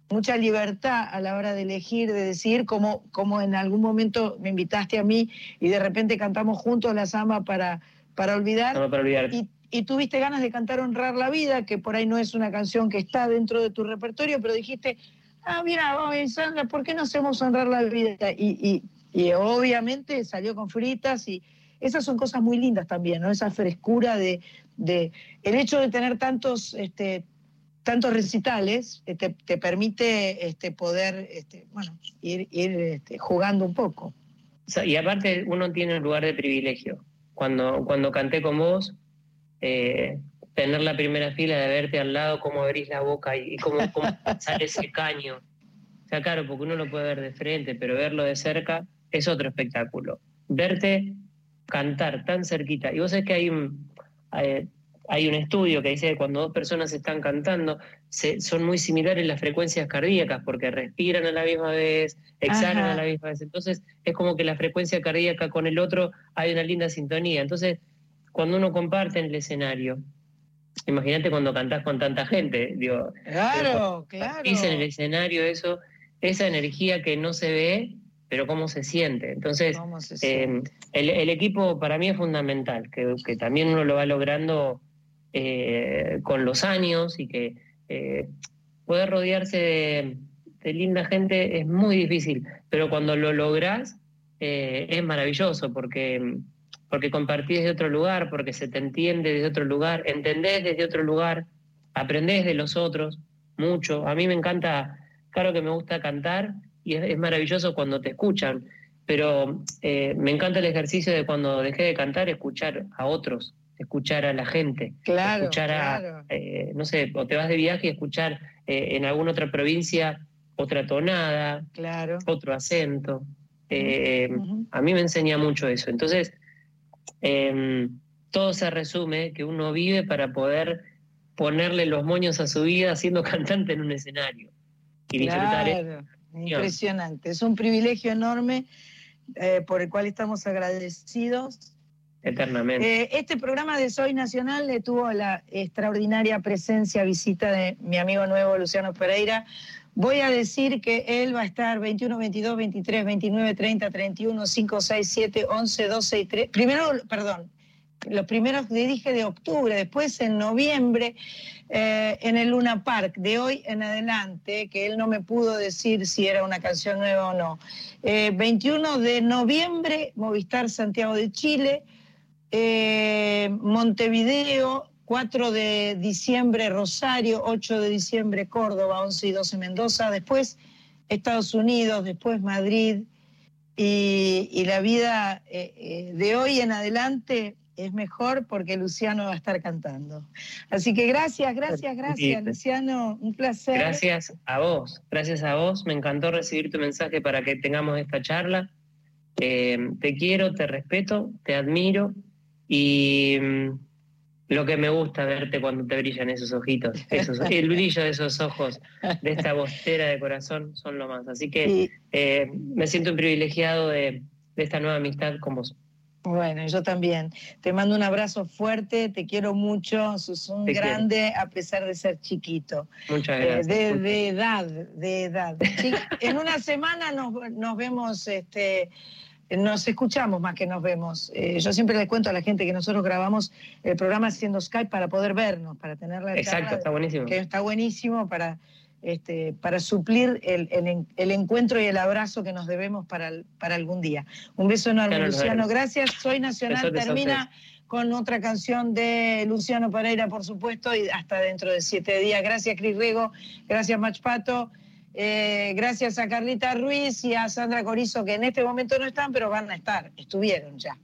mucha libertad a la hora de elegir, de decidir, como, como en algún momento me invitaste a mí y de repente cantamos juntos la samba para, para olvidar. No para olvidar. Y, y tuviste ganas de cantar Honrar la Vida, que por ahí no es una canción que está dentro de tu repertorio, pero dijiste, ah, mira, oye, Sandra, ¿por qué no hacemos Honrar la Vida? Y, y, obviamente salió con fritas y esas son cosas muy lindas también, ¿no? Esa frescura de, de el hecho de tener tantos, este, tantos recitales eh, te, te permite este, poder, este, bueno, ir, ir este, jugando un poco. Y aparte uno tiene un lugar de privilegio. Cuando, cuando canté con vos, eh, tener la primera fila de verte al lado, cómo abrís la boca y, y cómo, cómo sale ese caño. O sea, claro, porque uno lo puede ver de frente, pero verlo de cerca es otro espectáculo. Verte cantar tan cerquita. Y vos sabés que hay un, hay, hay un estudio que dice que cuando dos personas están cantando, se- son muy similares las frecuencias cardíacas, porque respiran a la misma vez, exhalan Ajá. a la misma vez. Entonces, es como que la frecuencia cardíaca con el otro hay una linda sintonía. Entonces, cuando uno comparte en el escenario, imagínate cuando cantás con tanta gente, digo, Claro, claro. compartís en el escenario eso, esa energía que no se ve, pero cómo se siente. Entonces, ¿Cómo se eh, siente? el, el equipo para mí es fundamental, que, que también uno lo va logrando eh, con los años y que eh, poder rodearse de, de linda gente es muy difícil, pero cuando lo lográs eh, es maravilloso porque, porque compartís de otro lugar, porque se te entiende desde otro lugar, entendés desde otro lugar, aprendés de los otros mucho. A mí me encanta, claro que me gusta cantar y es, es maravilloso cuando te escuchan, pero eh, me encanta el ejercicio de cuando dejé de cantar, escuchar a otros, escuchar a la gente, Claro, escuchar a, claro. eh, no sé, o te vas de viaje y escuchar eh, en alguna otra provincia otra tonada, Claro. otro acento. A mí me enseña mucho eso. Entonces, eh, todo se resume que uno vive para poder ponerle los moños a su vida siendo cantante en un escenario y disfrutar impresionante. Es un privilegio enorme eh, por el cual estamos agradecidos. eternamente. Eh, este programa de Soy Nacional le tuvo la extraordinaria presencia, visita de mi amigo nuevo Luciano Pereira. Voy a decir que él va a estar 21, 22, 23, 29, 30, 31, 5, 6, 7, 11, 12 y 3. Primero, perdón, los primeros le dije de octubre, después en noviembre eh, en el Luna Park, de hoy en adelante, que él no me pudo decir si era una canción nueva o no. Eh, 21 de noviembre, Movistar Santiago de Chile, eh, Montevideo, 4 de diciembre Rosario, 8 de diciembre Córdoba, 11 y 12 Mendoza, después Estados Unidos, después Madrid, y, y la vida eh, eh, de hoy en adelante es mejor porque Luciano va a estar cantando. Así que gracias, gracias, gracias. Luciano, un placer. Gracias a vos, gracias a vos. Me encantó recibir tu mensaje para que tengamos esta charla. Eh, te quiero, te respeto, te admiro y mm, lo que me gusta verte cuando te brillan esos ojitos, esos, el brillo de esos ojos, de esta bostera de corazón, son lo más. Así que eh, me siento un privilegiado de, de esta nueva amistad con vos. Bueno, yo también. Te mando un abrazo fuerte, te quiero mucho, sos un Te quiero. grande a pesar de ser chiquito. Muchas Eh, gracias. de, de edad, de edad. En una semana nos, nos vemos, este, nos escuchamos más que nos vemos. Eh, yo siempre les cuento a la gente que nosotros grabamos el programa haciendo Skype para poder vernos, para tener la Exacto, está buenísimo. Está buenísimo para, este, para suplir el, el, encuentro y el abrazo que nos debemos para, para algún día. Un beso enorme, claro, Luciano. Gracias. Soy Nacional. Termina con otra canción de Luciano Pereira, por supuesto, y hasta dentro de siete días. Gracias, Cris Riego. Gracias, Machpato. Pato. Eh, gracias a Carlita Ruiz y a Sandra Corizo, que en este momento no están, pero van a estar, estuvieron ya.